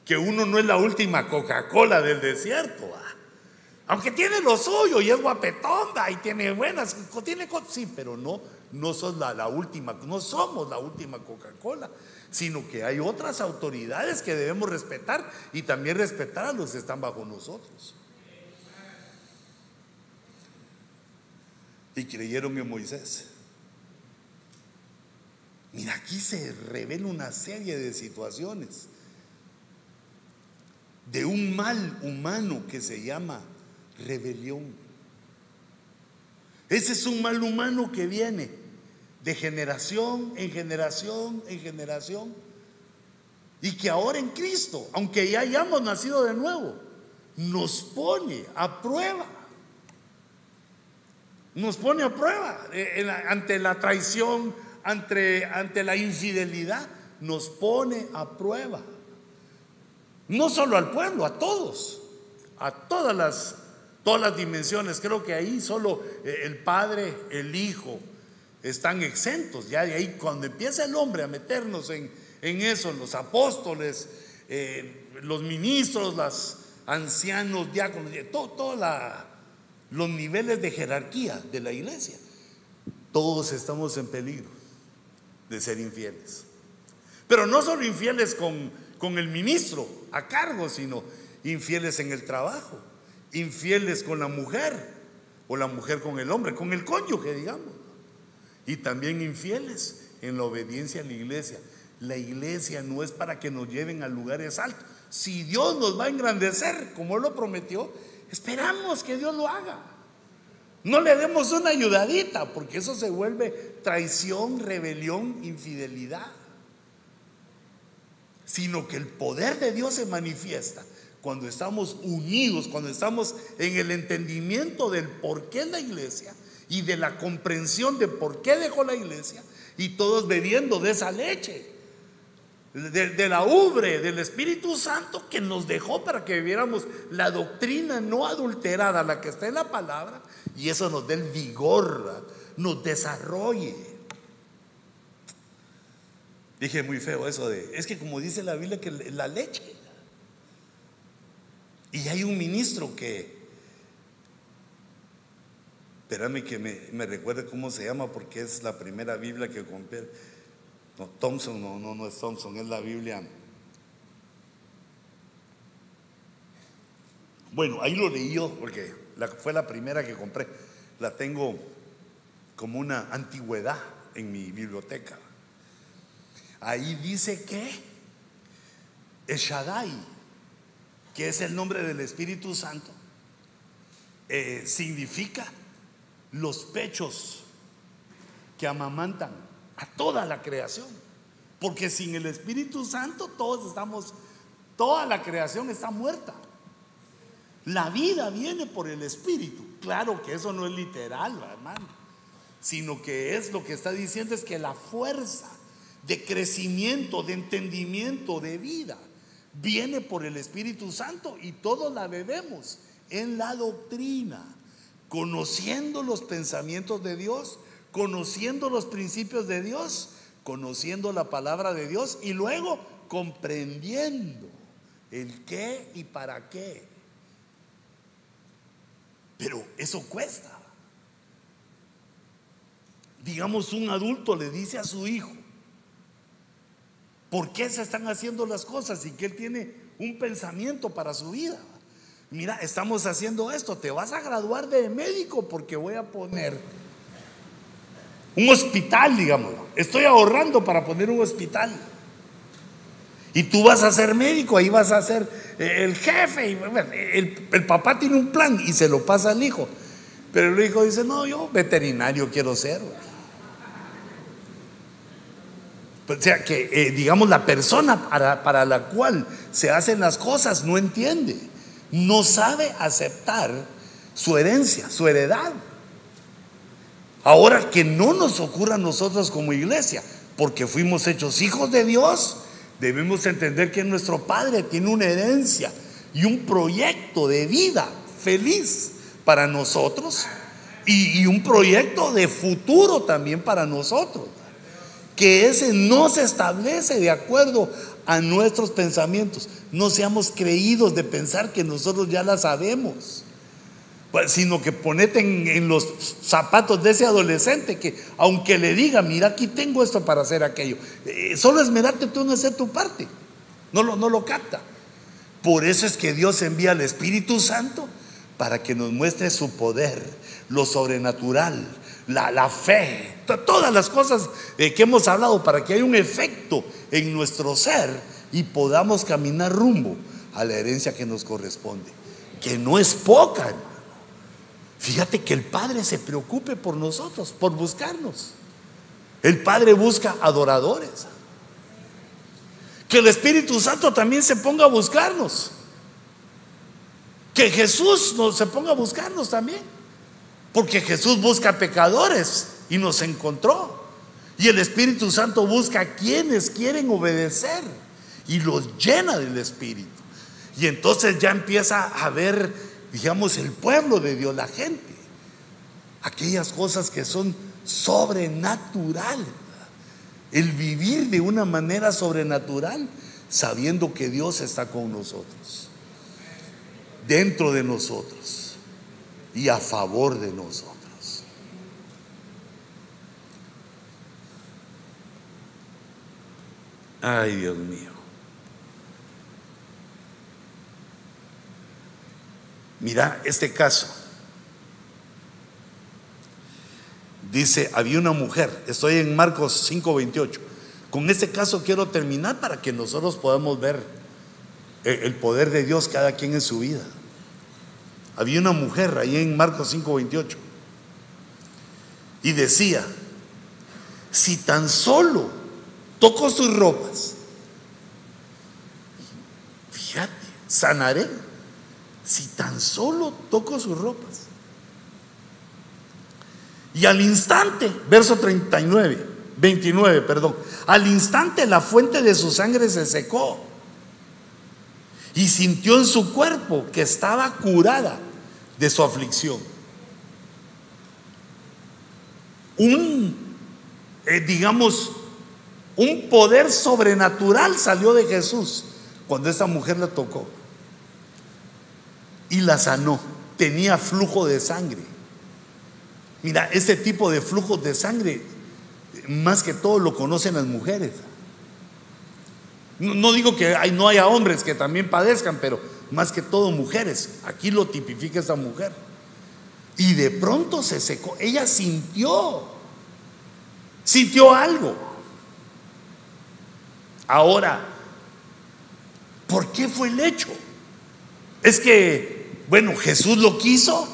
que uno no es la última Coca-Cola del desierto. Aunque tiene lo suyo y es guapetonda y tiene buenas, tiene sí, pero no, no sos la, última, no somos la última Coca-Cola, sino que hay otras autoridades que debemos respetar y también respetar a los que están bajo nosotros. Y creyeron en Moisés. Mira, aquí se revela una serie de situaciones de un mal humano que se llama rebelión. Ese es un mal humano que viene de generación en generación en generación. Y que ahora en Cristo, aunque ya hayamos nacido de nuevo, nos pone a prueba. Nos pone a prueba eh, ante la traición, ante, ante la infidelidad. Nos pone a prueba. No solo al pueblo, a todos, a todas las, todas las dimensiones. Creo que ahí solo eh, el Padre, el Hijo, están exentos. Ya de ahí, cuando empieza el hombre a meternos en, en eso, los apóstoles, eh, los ministros, los ancianos, diáconos, todos los niveles de jerarquía de la iglesia, todos estamos en peligro de ser infieles. Pero no solo infieles con, con el ministro a cargo, sino infieles en el trabajo, infieles con la mujer o la mujer con el hombre, con el cónyuge, digamos. Y también infieles en la obediencia a la iglesia. La iglesia no es para que nos lleven a lugares altos. Si Dios nos va a engrandecer, como lo prometió, esperamos que Dios lo haga. No le demos una ayudadita, porque eso se vuelve traición, rebelión, infidelidad. Sino que el poder de Dios se manifiesta cuando estamos unidos, cuando estamos en el entendimiento del por qué la iglesia y de la comprensión de por qué dejó la iglesia y todos bebiendo de esa leche de, la ubre del Espíritu Santo que nos dejó para que viviéramos la doctrina no adulterada, la que está en la palabra, y eso nos dé el vigor, nos desarrolle. Dije muy feo eso de, es que como dice la Biblia, que la leche. Y hay un ministro que, espérame que me, recuerde cómo se llama, porque es la primera Biblia que compré no, Thompson, no, no, no es Thompson, es la Biblia. Bueno, ahí lo leí yo porque fue la primera que compré. La tengo como una antigüedad en mi biblioteca. Ahí dice que Eshadai, que es el nombre del Espíritu Santo, eh, significa los pechos que amamantan a toda la creación. Porque sin el Espíritu Santo todos estamos, toda la creación está muerta. La vida viene por el Espíritu. Claro que eso no es literal, hermano. Sino que es lo que está diciendo es que la fuerza de crecimiento, de entendimiento, de vida, viene por el Espíritu Santo y todos la bebemos en la doctrina, conociendo los pensamientos de Dios conociendo los principios de Dios, conociendo la palabra de Dios y luego comprendiendo el qué y para qué. Pero eso cuesta. Digamos, un adulto le dice a su hijo, ¿por qué se están haciendo las cosas y que él tiene un pensamiento para su vida? Mira, estamos haciendo esto, te vas a graduar de médico porque voy a poner un hospital, digamos. Estoy ahorrando para poner un hospital. Y tú vas a ser médico, ahí vas a ser eh, el jefe. El, papá tiene un plan y se lo pasa al hijo. Pero el hijo dice, no, yo veterinario quiero ser. O sea que, eh, digamos, la persona para, para la cual se hacen las cosas no entiende, no sabe aceptar su herencia, su heredad. Ahora que no nos ocurra a nosotros como iglesia, porque fuimos hechos hijos de Dios, debemos entender que nuestro Padre tiene una herencia y un proyecto de vida feliz para nosotros y, un proyecto de futuro también para nosotros, que ese no se establece de acuerdo a nuestros pensamientos. No seamos creídos de pensar que nosotros ya la sabemos. Pues, sino que ponete en, los zapatos de ese adolescente que aunque le diga, mira, aquí tengo esto para hacer aquello, eh, solo esmerarte tú en hacer tu parte, no lo, no lo capta. Por eso es que Dios envía al Espíritu Santo para que nos muestre su poder, lo sobrenatural, la, fe, todas las cosas eh, que hemos hablado para que haya un efecto en nuestro ser y podamos caminar rumbo a la herencia que nos corresponde, que no es poca. Fíjate que el Padre se preocupe por nosotros, por buscarnos. El Padre busca adoradores. Que el Espíritu Santo también se ponga a buscarnos. Que Jesús nos se ponga a buscarnos también. Porque Jesús busca pecadores y nos encontró. Y el Espíritu Santo busca a quienes quieren obedecer y los llena del Espíritu. Y entonces ya empieza a ver, digamos, el pueblo de Dios, la gente. Aquellas cosas que son sobrenatural. El vivir de una manera sobrenatural sabiendo que Dios está con nosotros, dentro de nosotros y a favor de nosotros. Ay, Dios mío. Mira este caso. Dice, había una mujer, estoy en Marcos 5:28. Con este caso quiero terminar para que nosotros podamos ver el poder de Dios cada quien en su vida. Había una mujer ahí en Marcos 5:28 y decía, si tan solo toco sus ropas, fíjate, sanaré, si tan solo toco sus ropas. Y al instante, verso 39, 29, perdón, al instante la fuente de su sangre se secó y sintió en su cuerpo que estaba curada de su aflicción. Un, eh, digamos, un poder sobrenatural salió de Jesús cuando esa mujer la tocó y la sanó. Tenía flujo de sangre. Mira, este tipo de flujos de sangre, más que todo lo conocen las mujeres. No, digo que no haya hombres que también padezcan, pero más que todo mujeres. Aquí lo tipifica esa mujer. Y de pronto se secó. Ella sintió, sintió algo. Ahora, ¿por qué fue el hecho? Es que, bueno, Jesús lo quiso.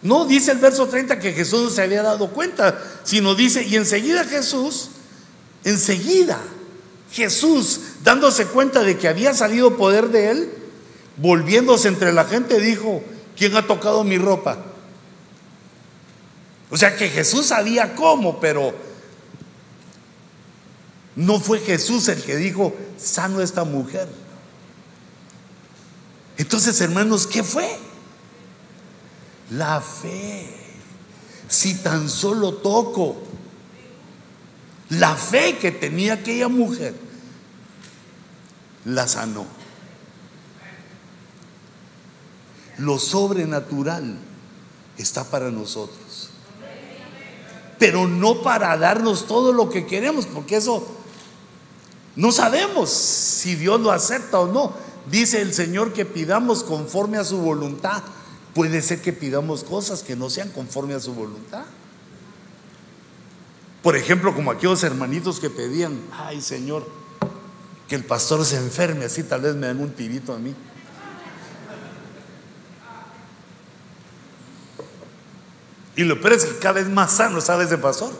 No dice el verso 30 que Jesús no se había dado cuenta, sino dice, y enseguida Jesús, enseguida Jesús, dándose cuenta de que había salido poder de él, volviéndose entre la gente, dijo, ¿quién ha tocado mi ropa? O sea que Jesús sabía cómo, pero no fue Jesús el que dijo, sano esta mujer. Entonces, hermanos, ¿qué fue? La fe. Si tan solo toco. La fe que tenía aquella mujer la sanó. Lo sobrenatural está para nosotros. Pero no para darnos todo lo que queremos, porque eso no sabemos si Dios lo acepta o no. Dice el Señor que pidamos conforme a su voluntad. Puede ser que pidamos cosas que no sean conforme a su voluntad. Por ejemplo, como aquellos hermanitos que pedían, ay Señor, que el pastor se enferme, así tal vez me den un tirito a mí. Y lo peor es que cada vez más sano, ¿sabes ese pastor?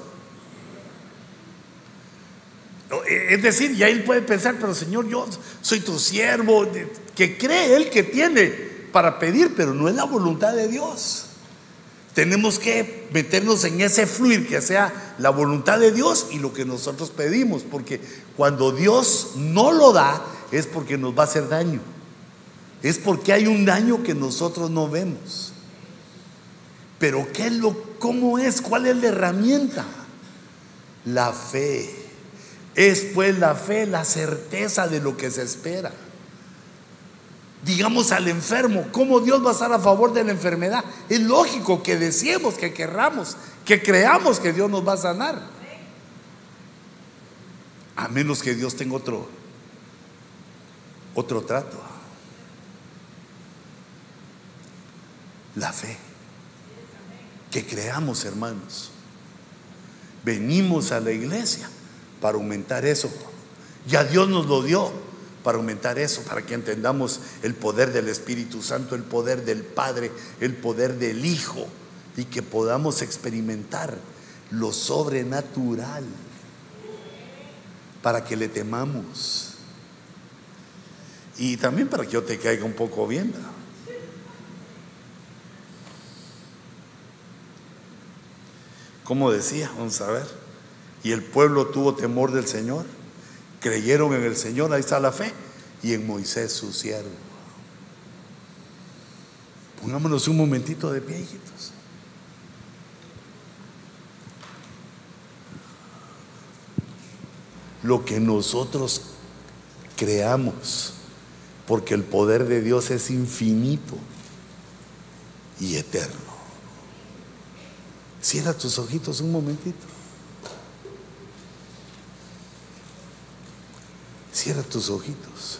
E, es decir, ya él puede pensar, pero Señor, yo soy tu siervo, que cree él que tiene para pedir, pero no es la voluntad de Dios. Tenemos que meternos en ese fluir que sea la voluntad de Dios y lo que nosotros pedimos, porque cuando Dios no lo da es porque nos va a hacer daño. Es porque hay un daño que nosotros no vemos. Pero ¿qué es lo cómo es? ¿Cuál es la herramienta? La fe. Es pues la fe la certeza de lo que se espera digamos al enfermo, ¿cómo Dios va a estar a favor de la enfermedad? Es lógico que deseemos, que querramos, que creamos que Dios nos va a sanar. A menos que Dios tenga otro otro trato. La fe. Que creamos, hermanos. Venimos a la iglesia para aumentar eso. Ya Dios nos lo dio para aumentar eso, para que entendamos el poder del Espíritu Santo, el poder del Padre, el poder del Hijo y que podamos experimentar lo sobrenatural para que le temamos. Y también para que yo te caiga un poco bien. Como decía, vamos a ver. Y el pueblo tuvo temor del Señor. Creyeron en el Señor, ahí está la fe. Y en Moisés su siervo. Pongámonos un momentito de pie, hijitos. Lo que nosotros creamos porque el poder de Dios es infinito y eterno. Cierra tus ojitos un momentito. Cierra tus ojitos.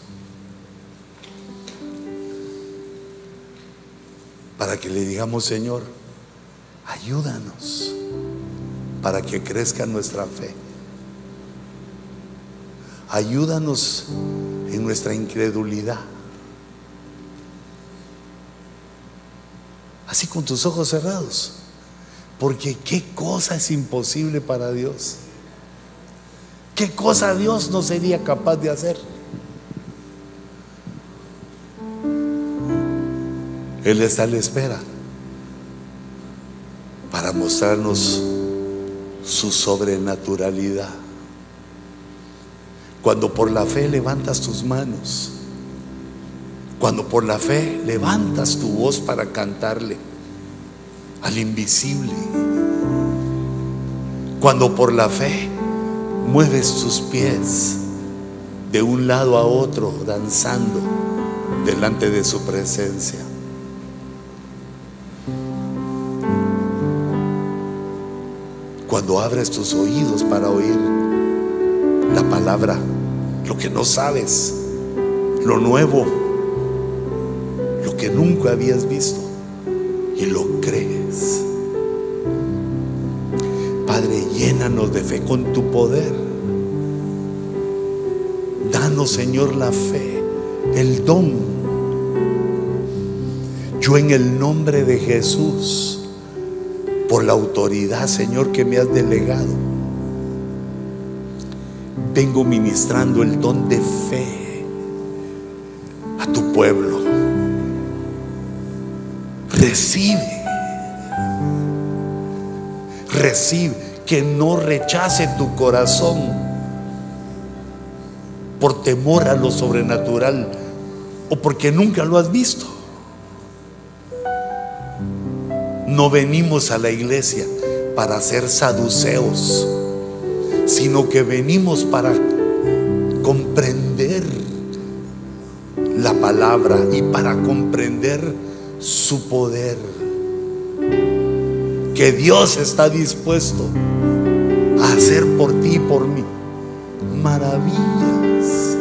Para que le digamos, Señor, ayúdanos para que crezca nuestra fe. Ayúdanos en nuestra incredulidad. Así con tus ojos cerrados. Porque qué cosa es imposible para Dios. ¿Qué cosa Dios no sería capaz de hacer? Él está a la espera para mostrarnos su sobrenaturalidad. Cuando por la fe levantas tus manos, cuando por la fe levantas tu voz para cantarle al invisible, cuando por la fe mueves tus pies de un lado a otro danzando delante de su presencia. Cuando abres tus oídos para oír la palabra, lo que no sabes, lo nuevo, lo que nunca habías visto y lo crees. Llénanos de fe con tu poder. Danos, Señor, la fe, el don. Yo en el nombre de Jesús, por la autoridad, Señor, que me has delegado, vengo ministrando el don de fe a tu pueblo. Recibe, recibe, que no rechace tu corazón por temor a lo sobrenatural o porque nunca lo has visto. No venimos a la iglesia para ser saduceos, sino que venimos para comprender la palabra y para comprender su poder. Que Dios está dispuesto hacer por ti y por mí maravillas,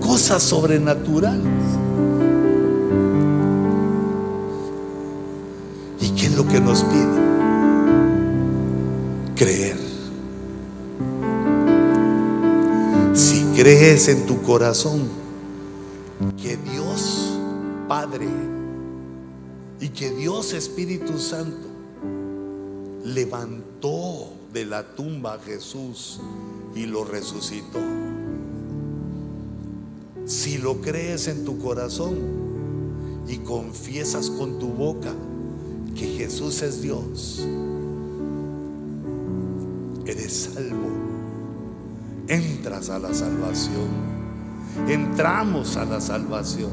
cosas sobrenaturales. ¿Y qué es lo que nos pide? Creer. Si crees en tu corazón que Dios Padre y que Dios Espíritu Santo levantó de la tumba a Jesús y lo resucitó. Si lo crees en tu corazón y confiesas con tu boca que Jesús es Dios, eres salvo. Entras a la salvación. Entramos a la salvación.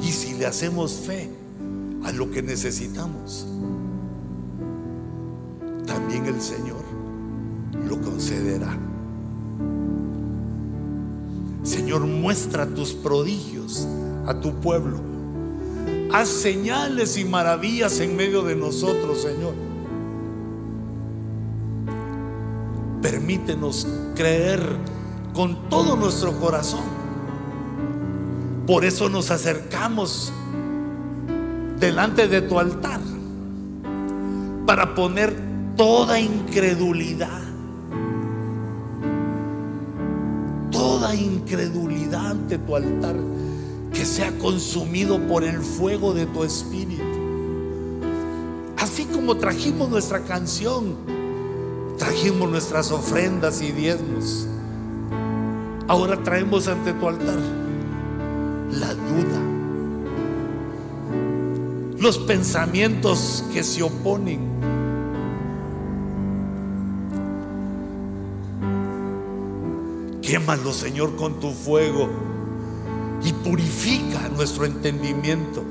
Y si le hacemos fe a lo que necesitamos, el Señor lo concederá. Señor, muestra tus prodigios a tu pueblo. Haz señales y maravillas en medio de nosotros, Señor. Permítenos creer con todo nuestro corazón. Por eso nos acercamos delante de tu altar para poner toda incredulidad toda incredulidad ante tu altar que sea consumido por el fuego de tu espíritu. Así como trajimos nuestra canción, trajimos nuestras ofrendas y diezmos. Ahora traemos ante tu altar la duda, los pensamientos que se oponen. Quémalo, Señor, con tu fuego y purifica nuestro entendimiento.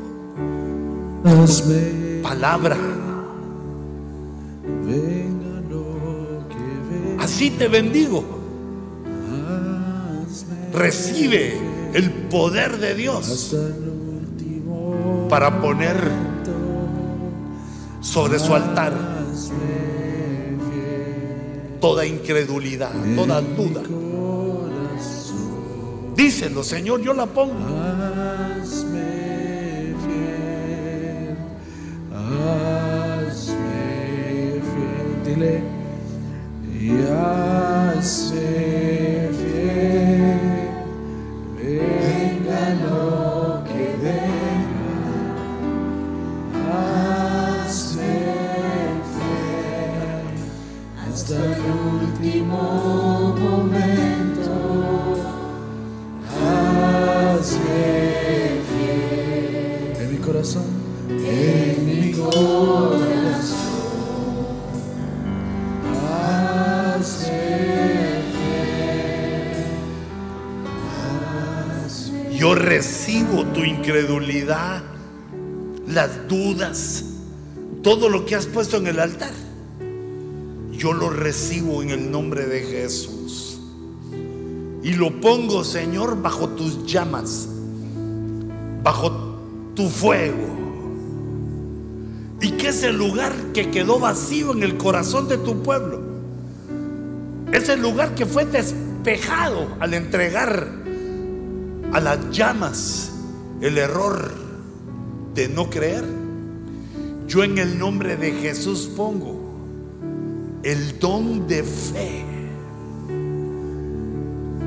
Hazme Palabra, venga lo que venga. así te bendigo. Recibe el poder de Dios para poner sobre su altar toda incredulidad, toda duda. Díselo, Señor, yo la pongo. Que has puesto en el altar. Yo lo recibo en el nombre de Jesús. Y lo pongo, Señor, bajo tus llamas, bajo tu fuego. Y que ese lugar que quedó vacío en el corazón de tu pueblo, ese lugar que fue despejado al entregar a las llamas el error de no creer, yo en el nombre de Jesús pongo el don de fe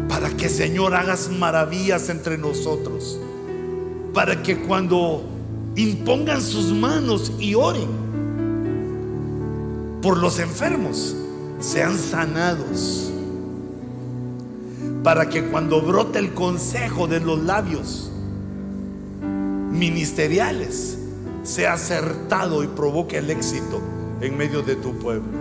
para que Señor hagas maravillas entre nosotros, para que cuando impongan sus manos y oren por los enfermos, sean sanados, para que cuando brote el consejo de los labios ministeriales, sea acertado y provoque el éxito en medio de tu pueblo.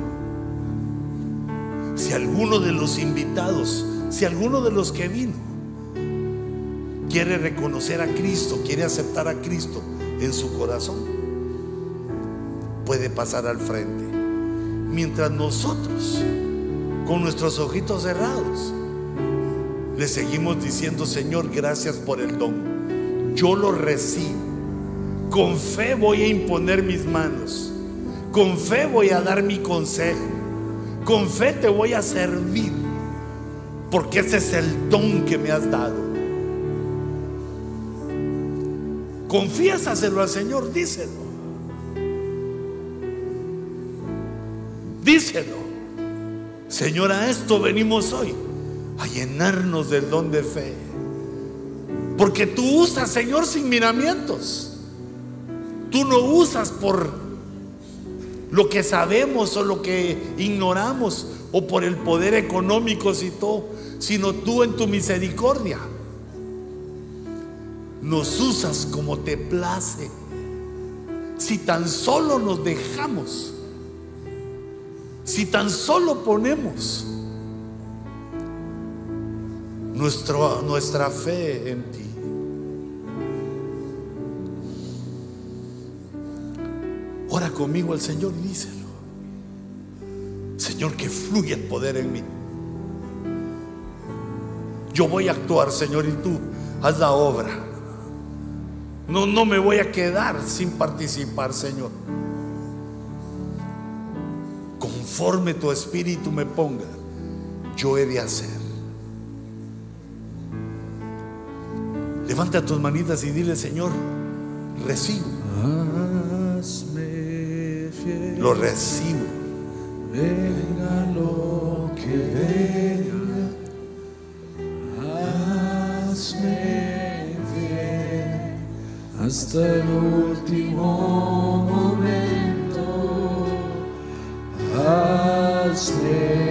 Si alguno de los invitados, si alguno de los que vino quiere reconocer a Cristo, quiere aceptar a Cristo en su corazón, puede pasar al frente. Mientras nosotros, con nuestros ojitos cerrados, le seguimos diciendo, Señor, gracias por el don. Yo lo recibo. Con fe voy a imponer mis manos. Con fe voy a dar mi consejo. Con fe te voy a servir. Porque ese es el don que me has dado. Confiésaselo al Señor, díselo. Díselo. Señor, a esto venimos hoy, a llenarnos del don de fe. Porque tú usas, Señor, sin miramientos. Tú no usas por lo que sabemos o lo que ignoramos o por el poder económico, si todo, sino tú en tu misericordia nos usas como te place. Si tan solo nos dejamos, si tan solo ponemos nuestro, nuestra fe en ti. Conmigo al Señor díselo. Señor, que fluya el poder en mí. Yo voy a actuar, Señor, y tú haz la obra. No, no me voy a quedar sin participar, Señor. Conforme tu espíritu me ponga, yo he de hacer. Levanta tus manitas y dile, Señor, recibo, fiel, lo recibo. Venga lo que venga, hazme ver hasta el último momento. Hazme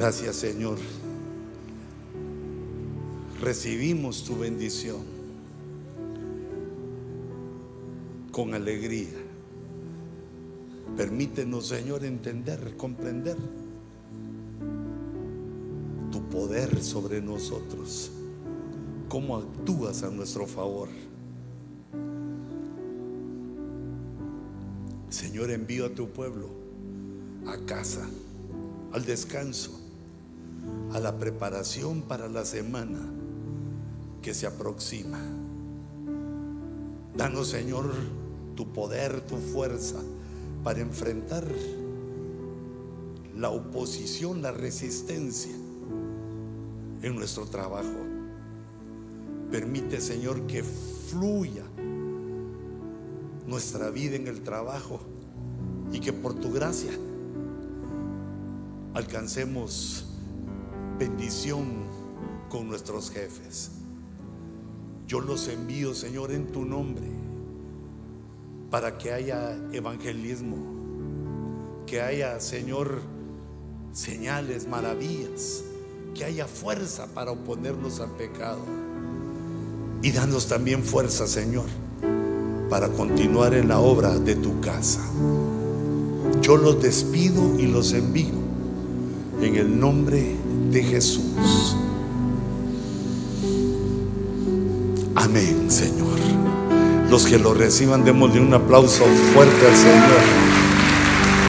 Gracias Señor. Recibimos tu bendición con alegría. Permítenos Señor entender, comprender tu poder sobre nosotros, cómo actúas a nuestro favor. Señor, envío a tu pueblo a casa, al descanso, a la preparación para la semana que se aproxima. Danos, Señor, tu poder, tu fuerza para enfrentar la oposición, la resistencia en nuestro trabajo. Permite, Señor, que fluya nuestra vida en el trabajo y que por tu gracia alcancemos bendición con nuestros jefes. Yo los envío, Señor, en tu nombre, para que haya evangelismo, que haya, Señor, señales, maravillas, que haya fuerza para oponernos al pecado. Y danos también fuerza, Señor, para continuar en la obra de tu casa. Yo los despido y los envío en el nombre Jesús. Amén, Señor. Los que lo reciban, démosle un aplauso fuerte al Señor.